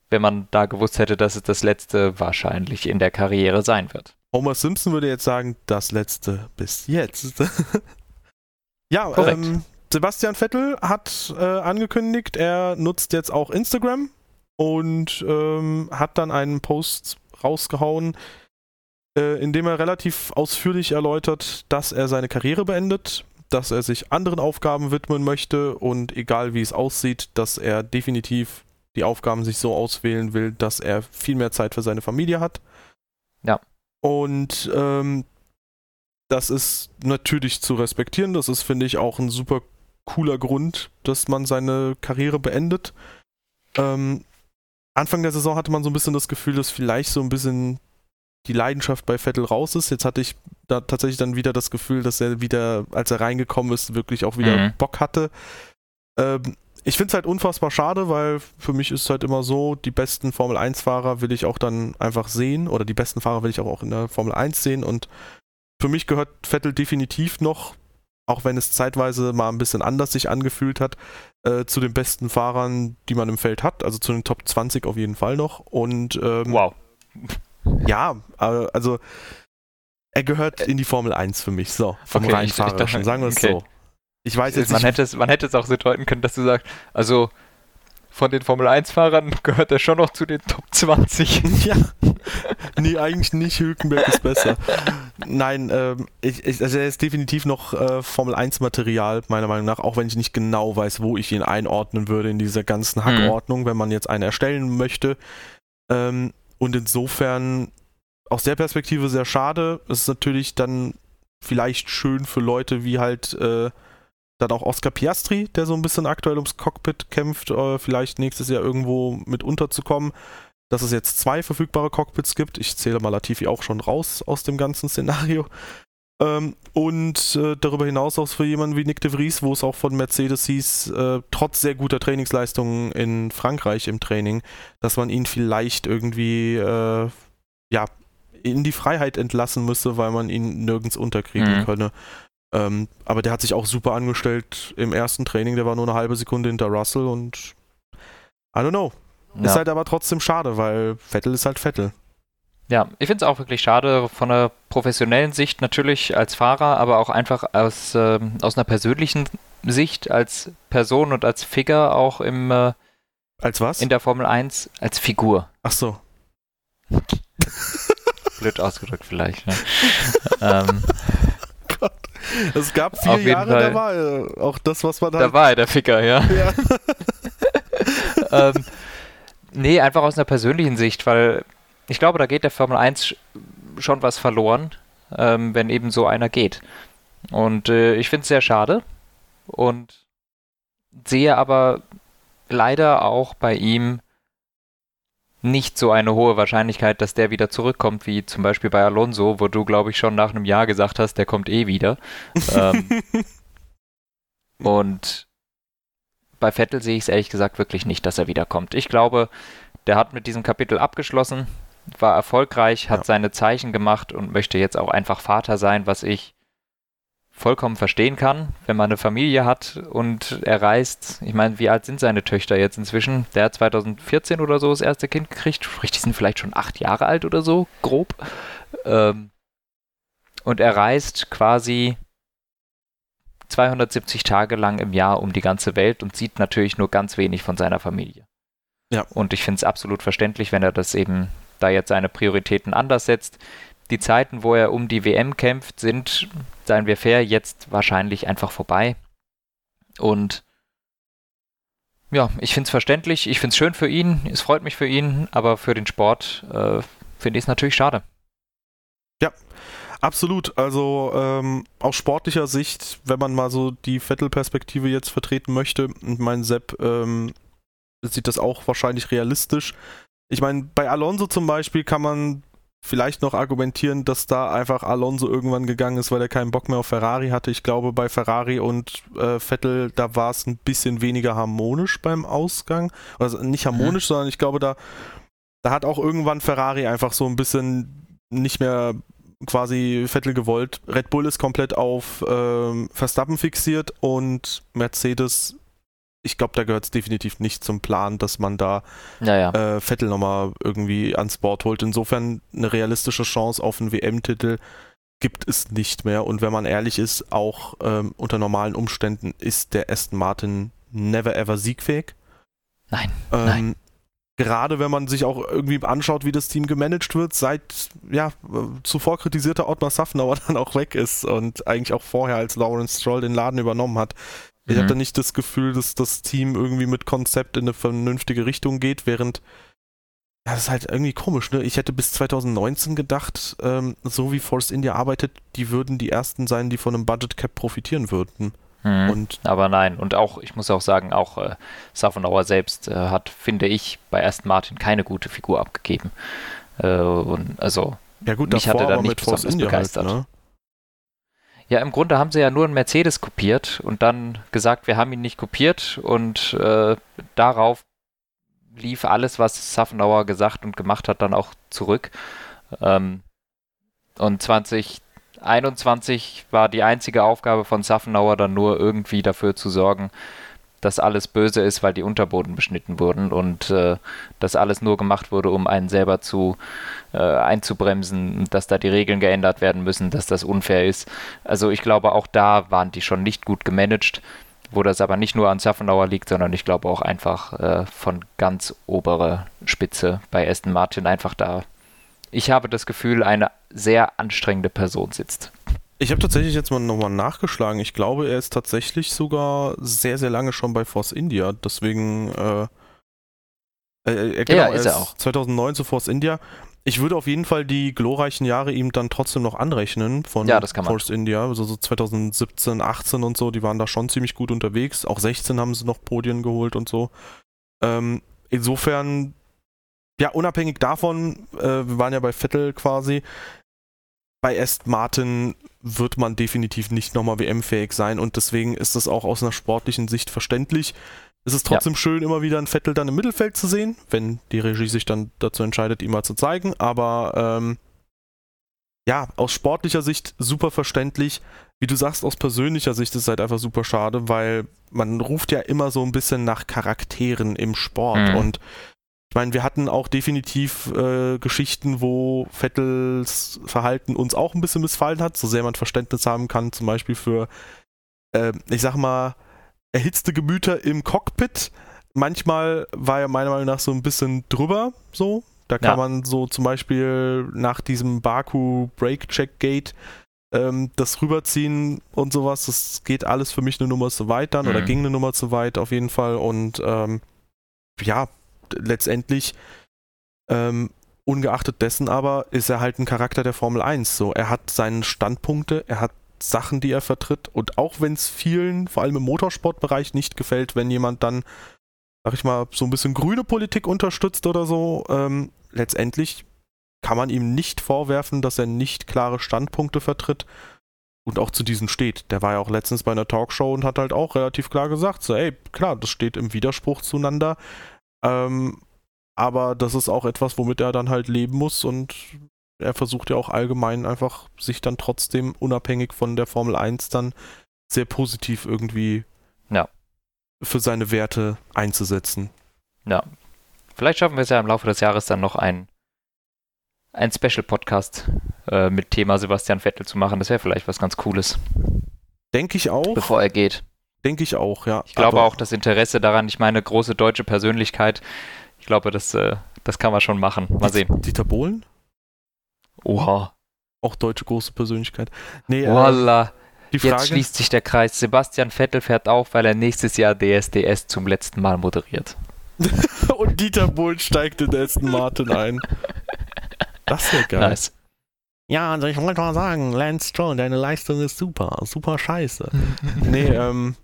Wenn man da gewusst hätte, dass es das letzte wahrscheinlich in der Karriere sein wird.
Homer Simpson würde jetzt sagen, das letzte bis jetzt. ja, Korrekt. Ähm, Sebastian Vettel hat äh, angekündigt, er nutzt jetzt auch Instagram und ähm, hat dann einen Post rausgehauen, äh, in dem er relativ ausführlich erläutert, dass er seine Karriere beendet, dass er sich anderen Aufgaben widmen möchte und egal wie es aussieht, dass er definitiv die Aufgaben sich so auswählen will, dass er viel mehr Zeit für seine Familie hat.
Ja.
Und ähm, das ist natürlich zu respektieren. Das ist, finde ich, auch ein super cooler Grund, dass man seine Karriere beendet. Ähm, Anfang der Saison hatte man so ein bisschen das Gefühl, dass vielleicht so ein bisschen die Leidenschaft bei Vettel raus ist. Jetzt hatte ich da tatsächlich dann wieder das Gefühl, dass er wieder, als er reingekommen ist, wirklich auch wieder mhm. Bock hatte. Ähm, ich finde es halt unfassbar schade, weil für mich ist es halt immer so, die besten Formel 1-Fahrer will ich auch dann einfach sehen oder die besten Fahrer will ich auch, auch in der Formel 1 sehen und für mich gehört Vettel definitiv noch, auch wenn es zeitweise mal ein bisschen anders sich angefühlt hat, äh, zu den besten Fahrern, die man im Feld hat, also zu den Top 20 auf jeden Fall noch und ähm,
wow.
Ja, also er gehört in die Formel 1 für mich, so, vom okay, Reinfahrerischen, sagen wir es okay. so.
Ich weiß jetzt man nicht. Hätte es, man hätte es auch so deuten können, dass du sagst, also von den Formel 1-Fahrern gehört er schon noch zu den Top 20.
ja. Nee, eigentlich nicht. Hülkenberg ist besser. Nein, ähm, ich, ich, also er ist definitiv noch äh, Formel 1-Material, meiner Meinung nach, auch wenn ich nicht genau weiß, wo ich ihn einordnen würde in dieser ganzen hm. Hackordnung, mhm. wenn man jetzt einen erstellen möchte. Ähm, und insofern aus der Perspektive sehr schade. Es ist natürlich dann vielleicht schön für Leute wie halt äh, dann auch Oscar Piastri, der so ein bisschen aktuell ums Cockpit kämpft, äh, vielleicht nächstes Jahr irgendwo mit unterzukommen. Dass es jetzt zwei verfügbare Cockpits gibt. Ich zähle mal Latifi auch schon raus aus dem ganzen Szenario. Ähm, und äh, darüber hinaus auch für jemanden wie Nick de Vries, wo es auch von Mercedes hieß, äh, trotz sehr guter Trainingsleistungen in Frankreich im Training, dass man ihn vielleicht irgendwie äh, ja, in die Freiheit entlassen müsse, weil man ihn nirgends unterkriegen mhm. könne. Ähm, aber der hat sich auch super angestellt im ersten Training, der war nur eine halbe Sekunde hinter Russell und I don't know. Ja. Ist halt aber trotzdem schade, weil Vettel ist halt Vettel.
Ja, ich finde es auch wirklich schade von einer professionellen Sicht natürlich als Fahrer, aber auch einfach aus, äh, aus einer persönlichen Sicht als Person und als Figur auch im äh,
als was?
In der Formel 1 als Figur.
Ach so.
Blöd ausgedrückt vielleicht. Ne? ähm,
Gott. Es gab vier Jahre, Fall. da war er. Auch das, was man
halt... Da war er, der Ficker, ja. ja. ähm, nee, einfach aus einer persönlichen Sicht, weil ich glaube, da geht der Formel 1 schon was verloren, ähm, wenn eben so einer geht. Und äh, ich finde es sehr schade und sehe aber leider auch bei ihm nicht so eine hohe Wahrscheinlichkeit, dass der wieder zurückkommt, wie zum Beispiel bei Alonso, wo du, glaube ich, schon nach einem Jahr gesagt hast, der kommt eh wieder. ähm, und bei Vettel sehe ich es ehrlich gesagt wirklich nicht, dass er wiederkommt. Ich glaube, der hat mit diesem Kapitel abgeschlossen war erfolgreich, hat ja. seine Zeichen gemacht und möchte jetzt auch einfach Vater sein, was ich vollkommen verstehen kann, wenn man eine Familie hat und er reist. Ich meine, wie alt sind seine Töchter jetzt inzwischen? Der hat 2014 oder so das erste Kind gekriegt, sprich, die sind vielleicht schon acht Jahre alt oder so, grob. Ähm, und er reist quasi 270 Tage lang im Jahr um die ganze Welt und sieht natürlich nur ganz wenig von seiner Familie. Ja. Und ich finde es absolut verständlich, wenn er das eben da jetzt seine Prioritäten anders setzt. Die Zeiten, wo er um die WM kämpft, sind, seien wir fair, jetzt wahrscheinlich einfach vorbei. Und ja, ich finde es verständlich, ich finde es schön für ihn, es freut mich für ihn, aber für den Sport äh, finde ich es natürlich schade.
Ja, absolut. Also ähm, aus sportlicher Sicht, wenn man mal so die Vettel-Perspektive jetzt vertreten möchte, und mein Sepp ähm, sieht das auch wahrscheinlich realistisch, ich meine, bei Alonso zum Beispiel kann man vielleicht noch argumentieren, dass da einfach Alonso irgendwann gegangen ist, weil er keinen Bock mehr auf Ferrari hatte. Ich glaube, bei Ferrari und äh, Vettel, da war es ein bisschen weniger harmonisch beim Ausgang. Also nicht harmonisch, mhm. sondern ich glaube, da, da hat auch irgendwann Ferrari einfach so ein bisschen nicht mehr quasi Vettel gewollt. Red Bull ist komplett auf ähm, Verstappen fixiert und Mercedes ich glaube, da gehört es definitiv nicht zum Plan, dass man da
ja, ja.
Äh, Vettel nochmal irgendwie ans Board holt. Insofern eine realistische Chance auf einen WM-Titel gibt es nicht mehr. Und wenn man ehrlich ist, auch ähm, unter normalen Umständen ist der Aston Martin never ever siegfähig.
Nein. Ähm, nein.
Gerade wenn man sich auch irgendwie anschaut, wie das Team gemanagt wird, seit ja zuvor kritisierter Ottmar Safnauer dann auch weg ist und eigentlich auch vorher als Lawrence Stroll den Laden übernommen hat, ich mhm. habe da nicht das Gefühl, dass das Team irgendwie mit Konzept in eine vernünftige Richtung geht, während Ja, das ist halt irgendwie komisch, ne? Ich hätte bis 2019 gedacht, ähm, so wie Force India arbeitet, die würden die ersten sein, die von einem Budget Cap profitieren würden.
Mhm. Und aber nein, und auch, ich muss auch sagen, auch äh, Safenauer selbst äh, hat, finde ich, bei Aston Martin keine gute Figur abgegeben. Äh, und also
ja gut,
mich hatte da nicht besonders halt, begeistert. Halt, ne? Ja, im Grunde haben sie ja nur einen Mercedes kopiert und dann gesagt, wir haben ihn nicht kopiert und äh, darauf lief alles, was Safenauer gesagt und gemacht hat, dann auch zurück. Ähm, und 2021 war die einzige Aufgabe von Safenauer dann nur irgendwie dafür zu sorgen, dass alles böse ist, weil die Unterboden beschnitten wurden und äh, dass alles nur gemacht wurde, um einen selber zu äh, einzubremsen, dass da die Regeln geändert werden müssen, dass das unfair ist. Also ich glaube, auch da waren die schon nicht gut gemanagt wo das aber nicht nur an Safenauer liegt, sondern ich glaube auch einfach äh, von ganz oberer Spitze bei Aston Martin einfach da. Ich habe das Gefühl, eine sehr anstrengende Person sitzt.
Ich habe tatsächlich jetzt mal nochmal nachgeschlagen. Ich glaube, er ist tatsächlich sogar sehr, sehr lange schon bei Force India. Deswegen, äh, äh, äh genau, ja, ist er, auch. 2009 zu Force India. Ich würde auf jeden Fall die glorreichen Jahre ihm dann trotzdem noch anrechnen von
ja, das kann
Force India. Also so 2017, 18 und so, die waren da schon ziemlich gut unterwegs. Auch 16 haben sie noch Podien geholt und so. Ähm, insofern, ja, unabhängig davon, äh, wir waren ja bei Vettel quasi. Bei Est Martin wird man definitiv nicht nochmal WM-fähig sein und deswegen ist das auch aus einer sportlichen Sicht verständlich. Es ist trotzdem ja. schön, immer wieder ein Vettel dann im Mittelfeld zu sehen, wenn die Regie sich dann dazu entscheidet, ihm mal zu zeigen. Aber ähm, ja, aus sportlicher Sicht super verständlich. Wie du sagst, aus persönlicher Sicht ist es halt einfach super schade, weil man ruft ja immer so ein bisschen nach Charakteren im Sport. Mhm. Und ich meine, wir hatten auch definitiv äh, Geschichten, wo Vettels Verhalten uns auch ein bisschen missfallen hat, so sehr man Verständnis haben kann, zum Beispiel für, äh, ich sag mal, erhitzte Gemüter im Cockpit. Manchmal war er meiner Meinung nach so ein bisschen drüber, so. Da kann ja. man so zum Beispiel nach diesem Baku Break Check Gate ähm, das rüberziehen und sowas. Das geht alles für mich eine Nummer zu weit dann mhm. oder ging eine Nummer zu weit auf jeden Fall. Und ähm, ja, letztendlich ähm, ungeachtet dessen aber ist er halt ein Charakter der Formel 1. So, er hat seine Standpunkte, er hat Sachen, die er vertritt. Und auch wenn es vielen, vor allem im Motorsportbereich, nicht gefällt, wenn jemand dann, sag ich mal, so ein bisschen grüne Politik unterstützt oder so, ähm, letztendlich kann man ihm nicht vorwerfen, dass er nicht klare Standpunkte vertritt und auch zu diesen steht. Der war ja auch letztens bei einer Talkshow und hat halt auch relativ klar gesagt, so, ey, klar, das steht im Widerspruch zueinander, ähm, aber das ist auch etwas, womit er dann halt leben muss und er versucht ja auch allgemein einfach sich dann trotzdem unabhängig von der Formel 1 dann sehr positiv irgendwie
ja.
für seine Werte einzusetzen.
Ja. Vielleicht schaffen wir es ja im Laufe des Jahres dann noch ein, ein Special-Podcast äh, mit Thema Sebastian Vettel zu machen. Das wäre vielleicht was ganz Cooles.
Denke ich auch.
Bevor er geht.
Denke ich auch, ja.
Ich glaube Aber auch das Interesse daran, ich meine, große deutsche Persönlichkeit, ich glaube, das, äh, das kann man schon machen. Mal sehen.
Dieter Bohlen?
Oha.
Auch deutsche große Persönlichkeit. Nee,
Voila. Äh, Jetzt schließt sich der Kreis. Sebastian Vettel fährt auf, weil er nächstes Jahr DSDS zum letzten Mal moderiert.
Und Dieter Bohlen steigt in Aston Martin ein. Das wäre geil. Nice. Ja, also ich wollte mal sagen, Lance Stroll, deine Leistung ist super. Super scheiße. nee, ähm.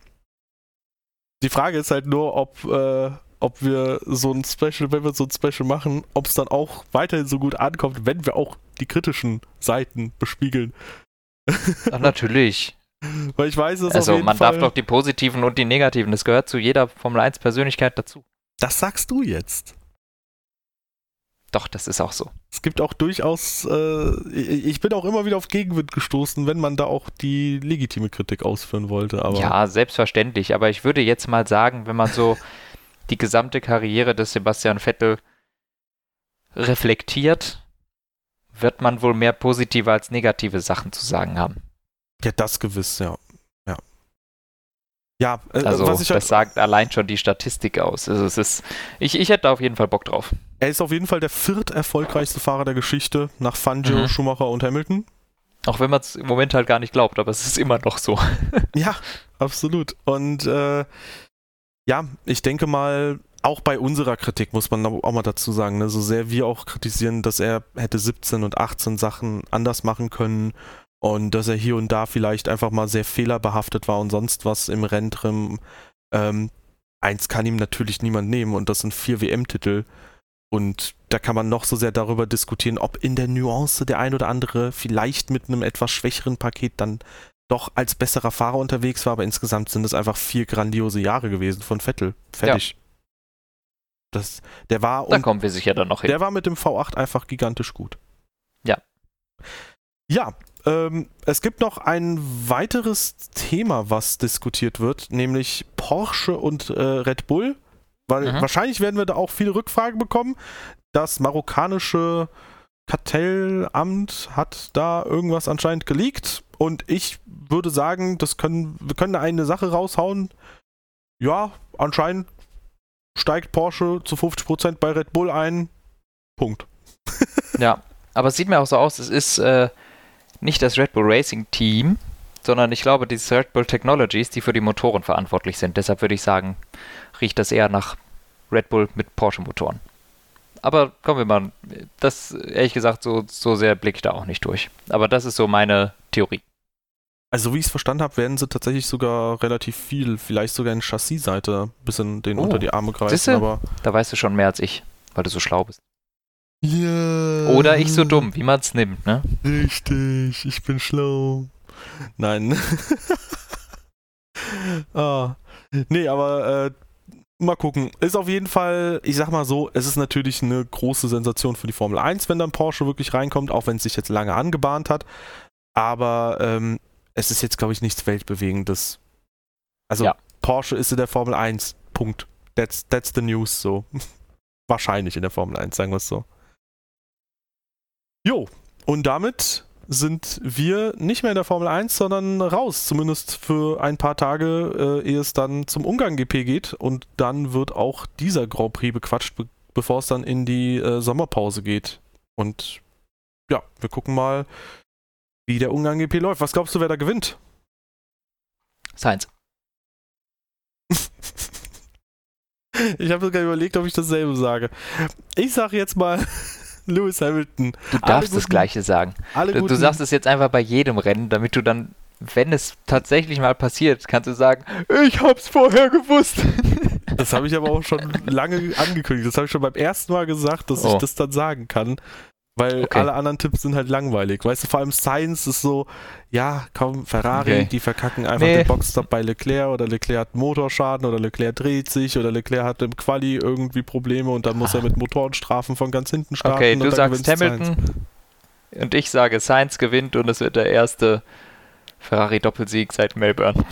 Die Frage ist halt nur, ob äh, ob wir so ein Special, wenn wir so ein Special machen, ob es dann auch weiterhin so gut ankommt, wenn wir auch die kritischen Seiten bespiegeln.
Ach, natürlich.
Weil ich weiß es
Also man Fall, darf doch die positiven und die negativen, das gehört zu jeder Formel 1 Persönlichkeit dazu.
Das sagst du jetzt.
Doch, das ist auch so.
Es gibt auch durchaus, äh, ich bin auch immer wieder auf Gegenwind gestoßen, wenn man da auch die legitime Kritik ausführen wollte. Aber
ja, selbstverständlich. Aber ich würde jetzt mal sagen, wenn man so die gesamte Karriere des Sebastian Vettel reflektiert, wird man wohl mehr positive als negative Sachen zu sagen haben.
Ja, das gewiss, ja. Ja,
ja äh, also was ich halt, das sagt allein schon die Statistik aus. Also es ist, ich, ich hätte auf jeden Fall Bock drauf.
Er ist auf jeden Fall der viert erfolgreichste Fahrer der Geschichte nach Fangio, mhm. Schumacher und Hamilton.
Auch wenn man es im Moment halt gar nicht glaubt, aber es ist immer noch so.
ja, absolut. Und äh, ja, ich denke mal, auch bei unserer Kritik muss man auch mal dazu sagen, ne, so sehr wir auch kritisieren, dass er hätte 17 und 18 Sachen anders machen können und dass er hier und da vielleicht einfach mal sehr fehlerbehaftet war und sonst was im Renntrim. Ähm, eins kann ihm natürlich niemand nehmen und das sind vier WM-Titel. Und da kann man noch so sehr darüber diskutieren, ob in der Nuance der ein oder andere vielleicht mit einem etwas schwächeren Paket dann doch als besserer Fahrer unterwegs war, aber insgesamt sind es einfach vier grandiose Jahre gewesen von Vettel. Fertig. Ja. Das, der war
da kommen wir sicher dann noch hin.
Der war mit dem V8 einfach gigantisch gut.
Ja.
Ja, ähm, es gibt noch ein weiteres Thema, was diskutiert wird, nämlich Porsche und äh, Red Bull. Weil mhm. wahrscheinlich werden wir da auch viele Rückfragen bekommen. Das marokkanische Kartellamt hat da irgendwas anscheinend geleakt. Und ich würde sagen, das können, wir können da eine Sache raushauen. Ja, anscheinend steigt Porsche zu 50% bei Red Bull ein. Punkt.
ja, aber es sieht mir auch so aus, es ist äh, nicht das Red Bull Racing Team, sondern ich glaube, die Red Bull Technologies, die für die Motoren verantwortlich sind. Deshalb würde ich sagen, riecht das eher nach Red Bull mit Porsche-Motoren. Aber kommen wir mal, das ehrlich gesagt, so, so sehr blicke ich da auch nicht durch. Aber das ist so meine Theorie.
Also, wie ich es verstanden habe, werden sie tatsächlich sogar relativ viel, vielleicht sogar in Chassis-Seite ein bisschen den oh. unter die Arme greifen.
Siehste? Aber da weißt du schon mehr als ich, weil du so schlau bist. Ja. Oder ich so dumm, wie man es nimmt, ne?
Richtig, ich bin schlau. Nein. ah. Nee, aber äh, mal gucken. Ist auf jeden Fall, ich sag mal so, es ist natürlich eine große Sensation für die Formel 1, wenn dann Porsche wirklich reinkommt, auch wenn es sich jetzt lange angebahnt hat. Aber ähm, es ist jetzt, glaube ich, nichts Weltbewegendes. Also ja. Porsche ist in der Formel 1. Punkt. That's, that's the news so. Wahrscheinlich in der Formel 1, sagen wir es so. Jo, und damit sind wir nicht mehr in der Formel 1, sondern raus, zumindest für ein paar Tage, äh, ehe es dann zum Ungarn GP geht. Und dann wird auch dieser Grand Prix bequatscht, be bevor es dann in die äh, Sommerpause geht. Und ja, wir gucken mal, wie der Ungarn GP läuft. Was glaubst du, wer da gewinnt?
Science.
ich habe sogar überlegt, ob ich dasselbe sage. Ich sage jetzt mal Lewis Hamilton.
Du darfst das Gleiche sagen. Du, du, sagst es jetzt einfach bei jedem Rennen, damit du dann, wenn es tatsächlich mal passiert, kannst du sagen, ich hab's vorher gewusst.
Das habe ich aber auch schon lange angekündigt. Das habe ich schon beim ersten Mal gesagt, dass oh. ich das dann sagen kann. Weil okay. alle anderen Tipps sind halt langweilig. Weißt du, vor allem Science ist so, ja, komm, Ferrari, okay. die verkacken einfach nee. den Boxstop bei Leclerc oder Leclerc hat Motorschaden oder Leclerc dreht sich oder Leclerc hat im Quali irgendwie Probleme und dann muss er mit Motorenstrafen von ganz hinten starten.
Okay, du sagst Hamilton Sainz. und ich sage Sainz gewinnt und es wird der erste Ferrari-Doppelsieg seit Melbourne.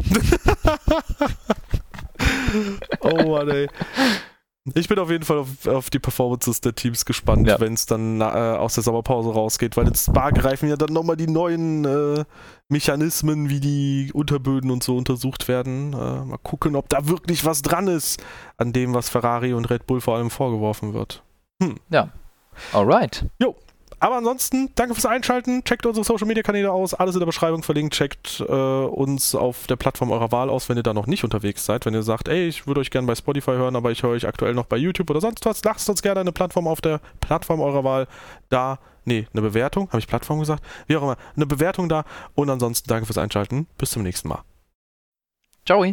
oh Mann, ey. Ich bin auf jeden Fall auf, auf die Performances der Teams gespannt, ja. wenn es dann äh, aus der Sommerpause rausgeht, weil in Spa greifen ja dann nochmal die neuen äh, Mechanismen, wie die Unterböden und so untersucht werden. Äh, mal gucken, ob da wirklich was dran ist an dem, was Ferrari und Red Bull vor allem vorgeworfen wird.
Hm. Ja. Alright.
Jo, aber ansonsten, danke fürs Einschalten. Checkt unsere Social Media Kanäle aus. Alles in der Beschreibung verlinkt. Checkt äh, uns auf der Plattform eurer Wahl aus, wenn ihr da noch nicht unterwegs seid. Wenn ihr sagt, ey, ich würde euch gerne bei Spotify hören, aber ich höre euch aktuell noch bei YouTube oder sonst was, lasst uns gerne eine Plattform auf der Plattform eurer Wahl da. Nee, eine Bewertung. Habe ich Plattform gesagt? Wie auch immer. Eine Bewertung da. Und ansonsten danke fürs Einschalten. Bis zum nächsten Mal.
Ciao.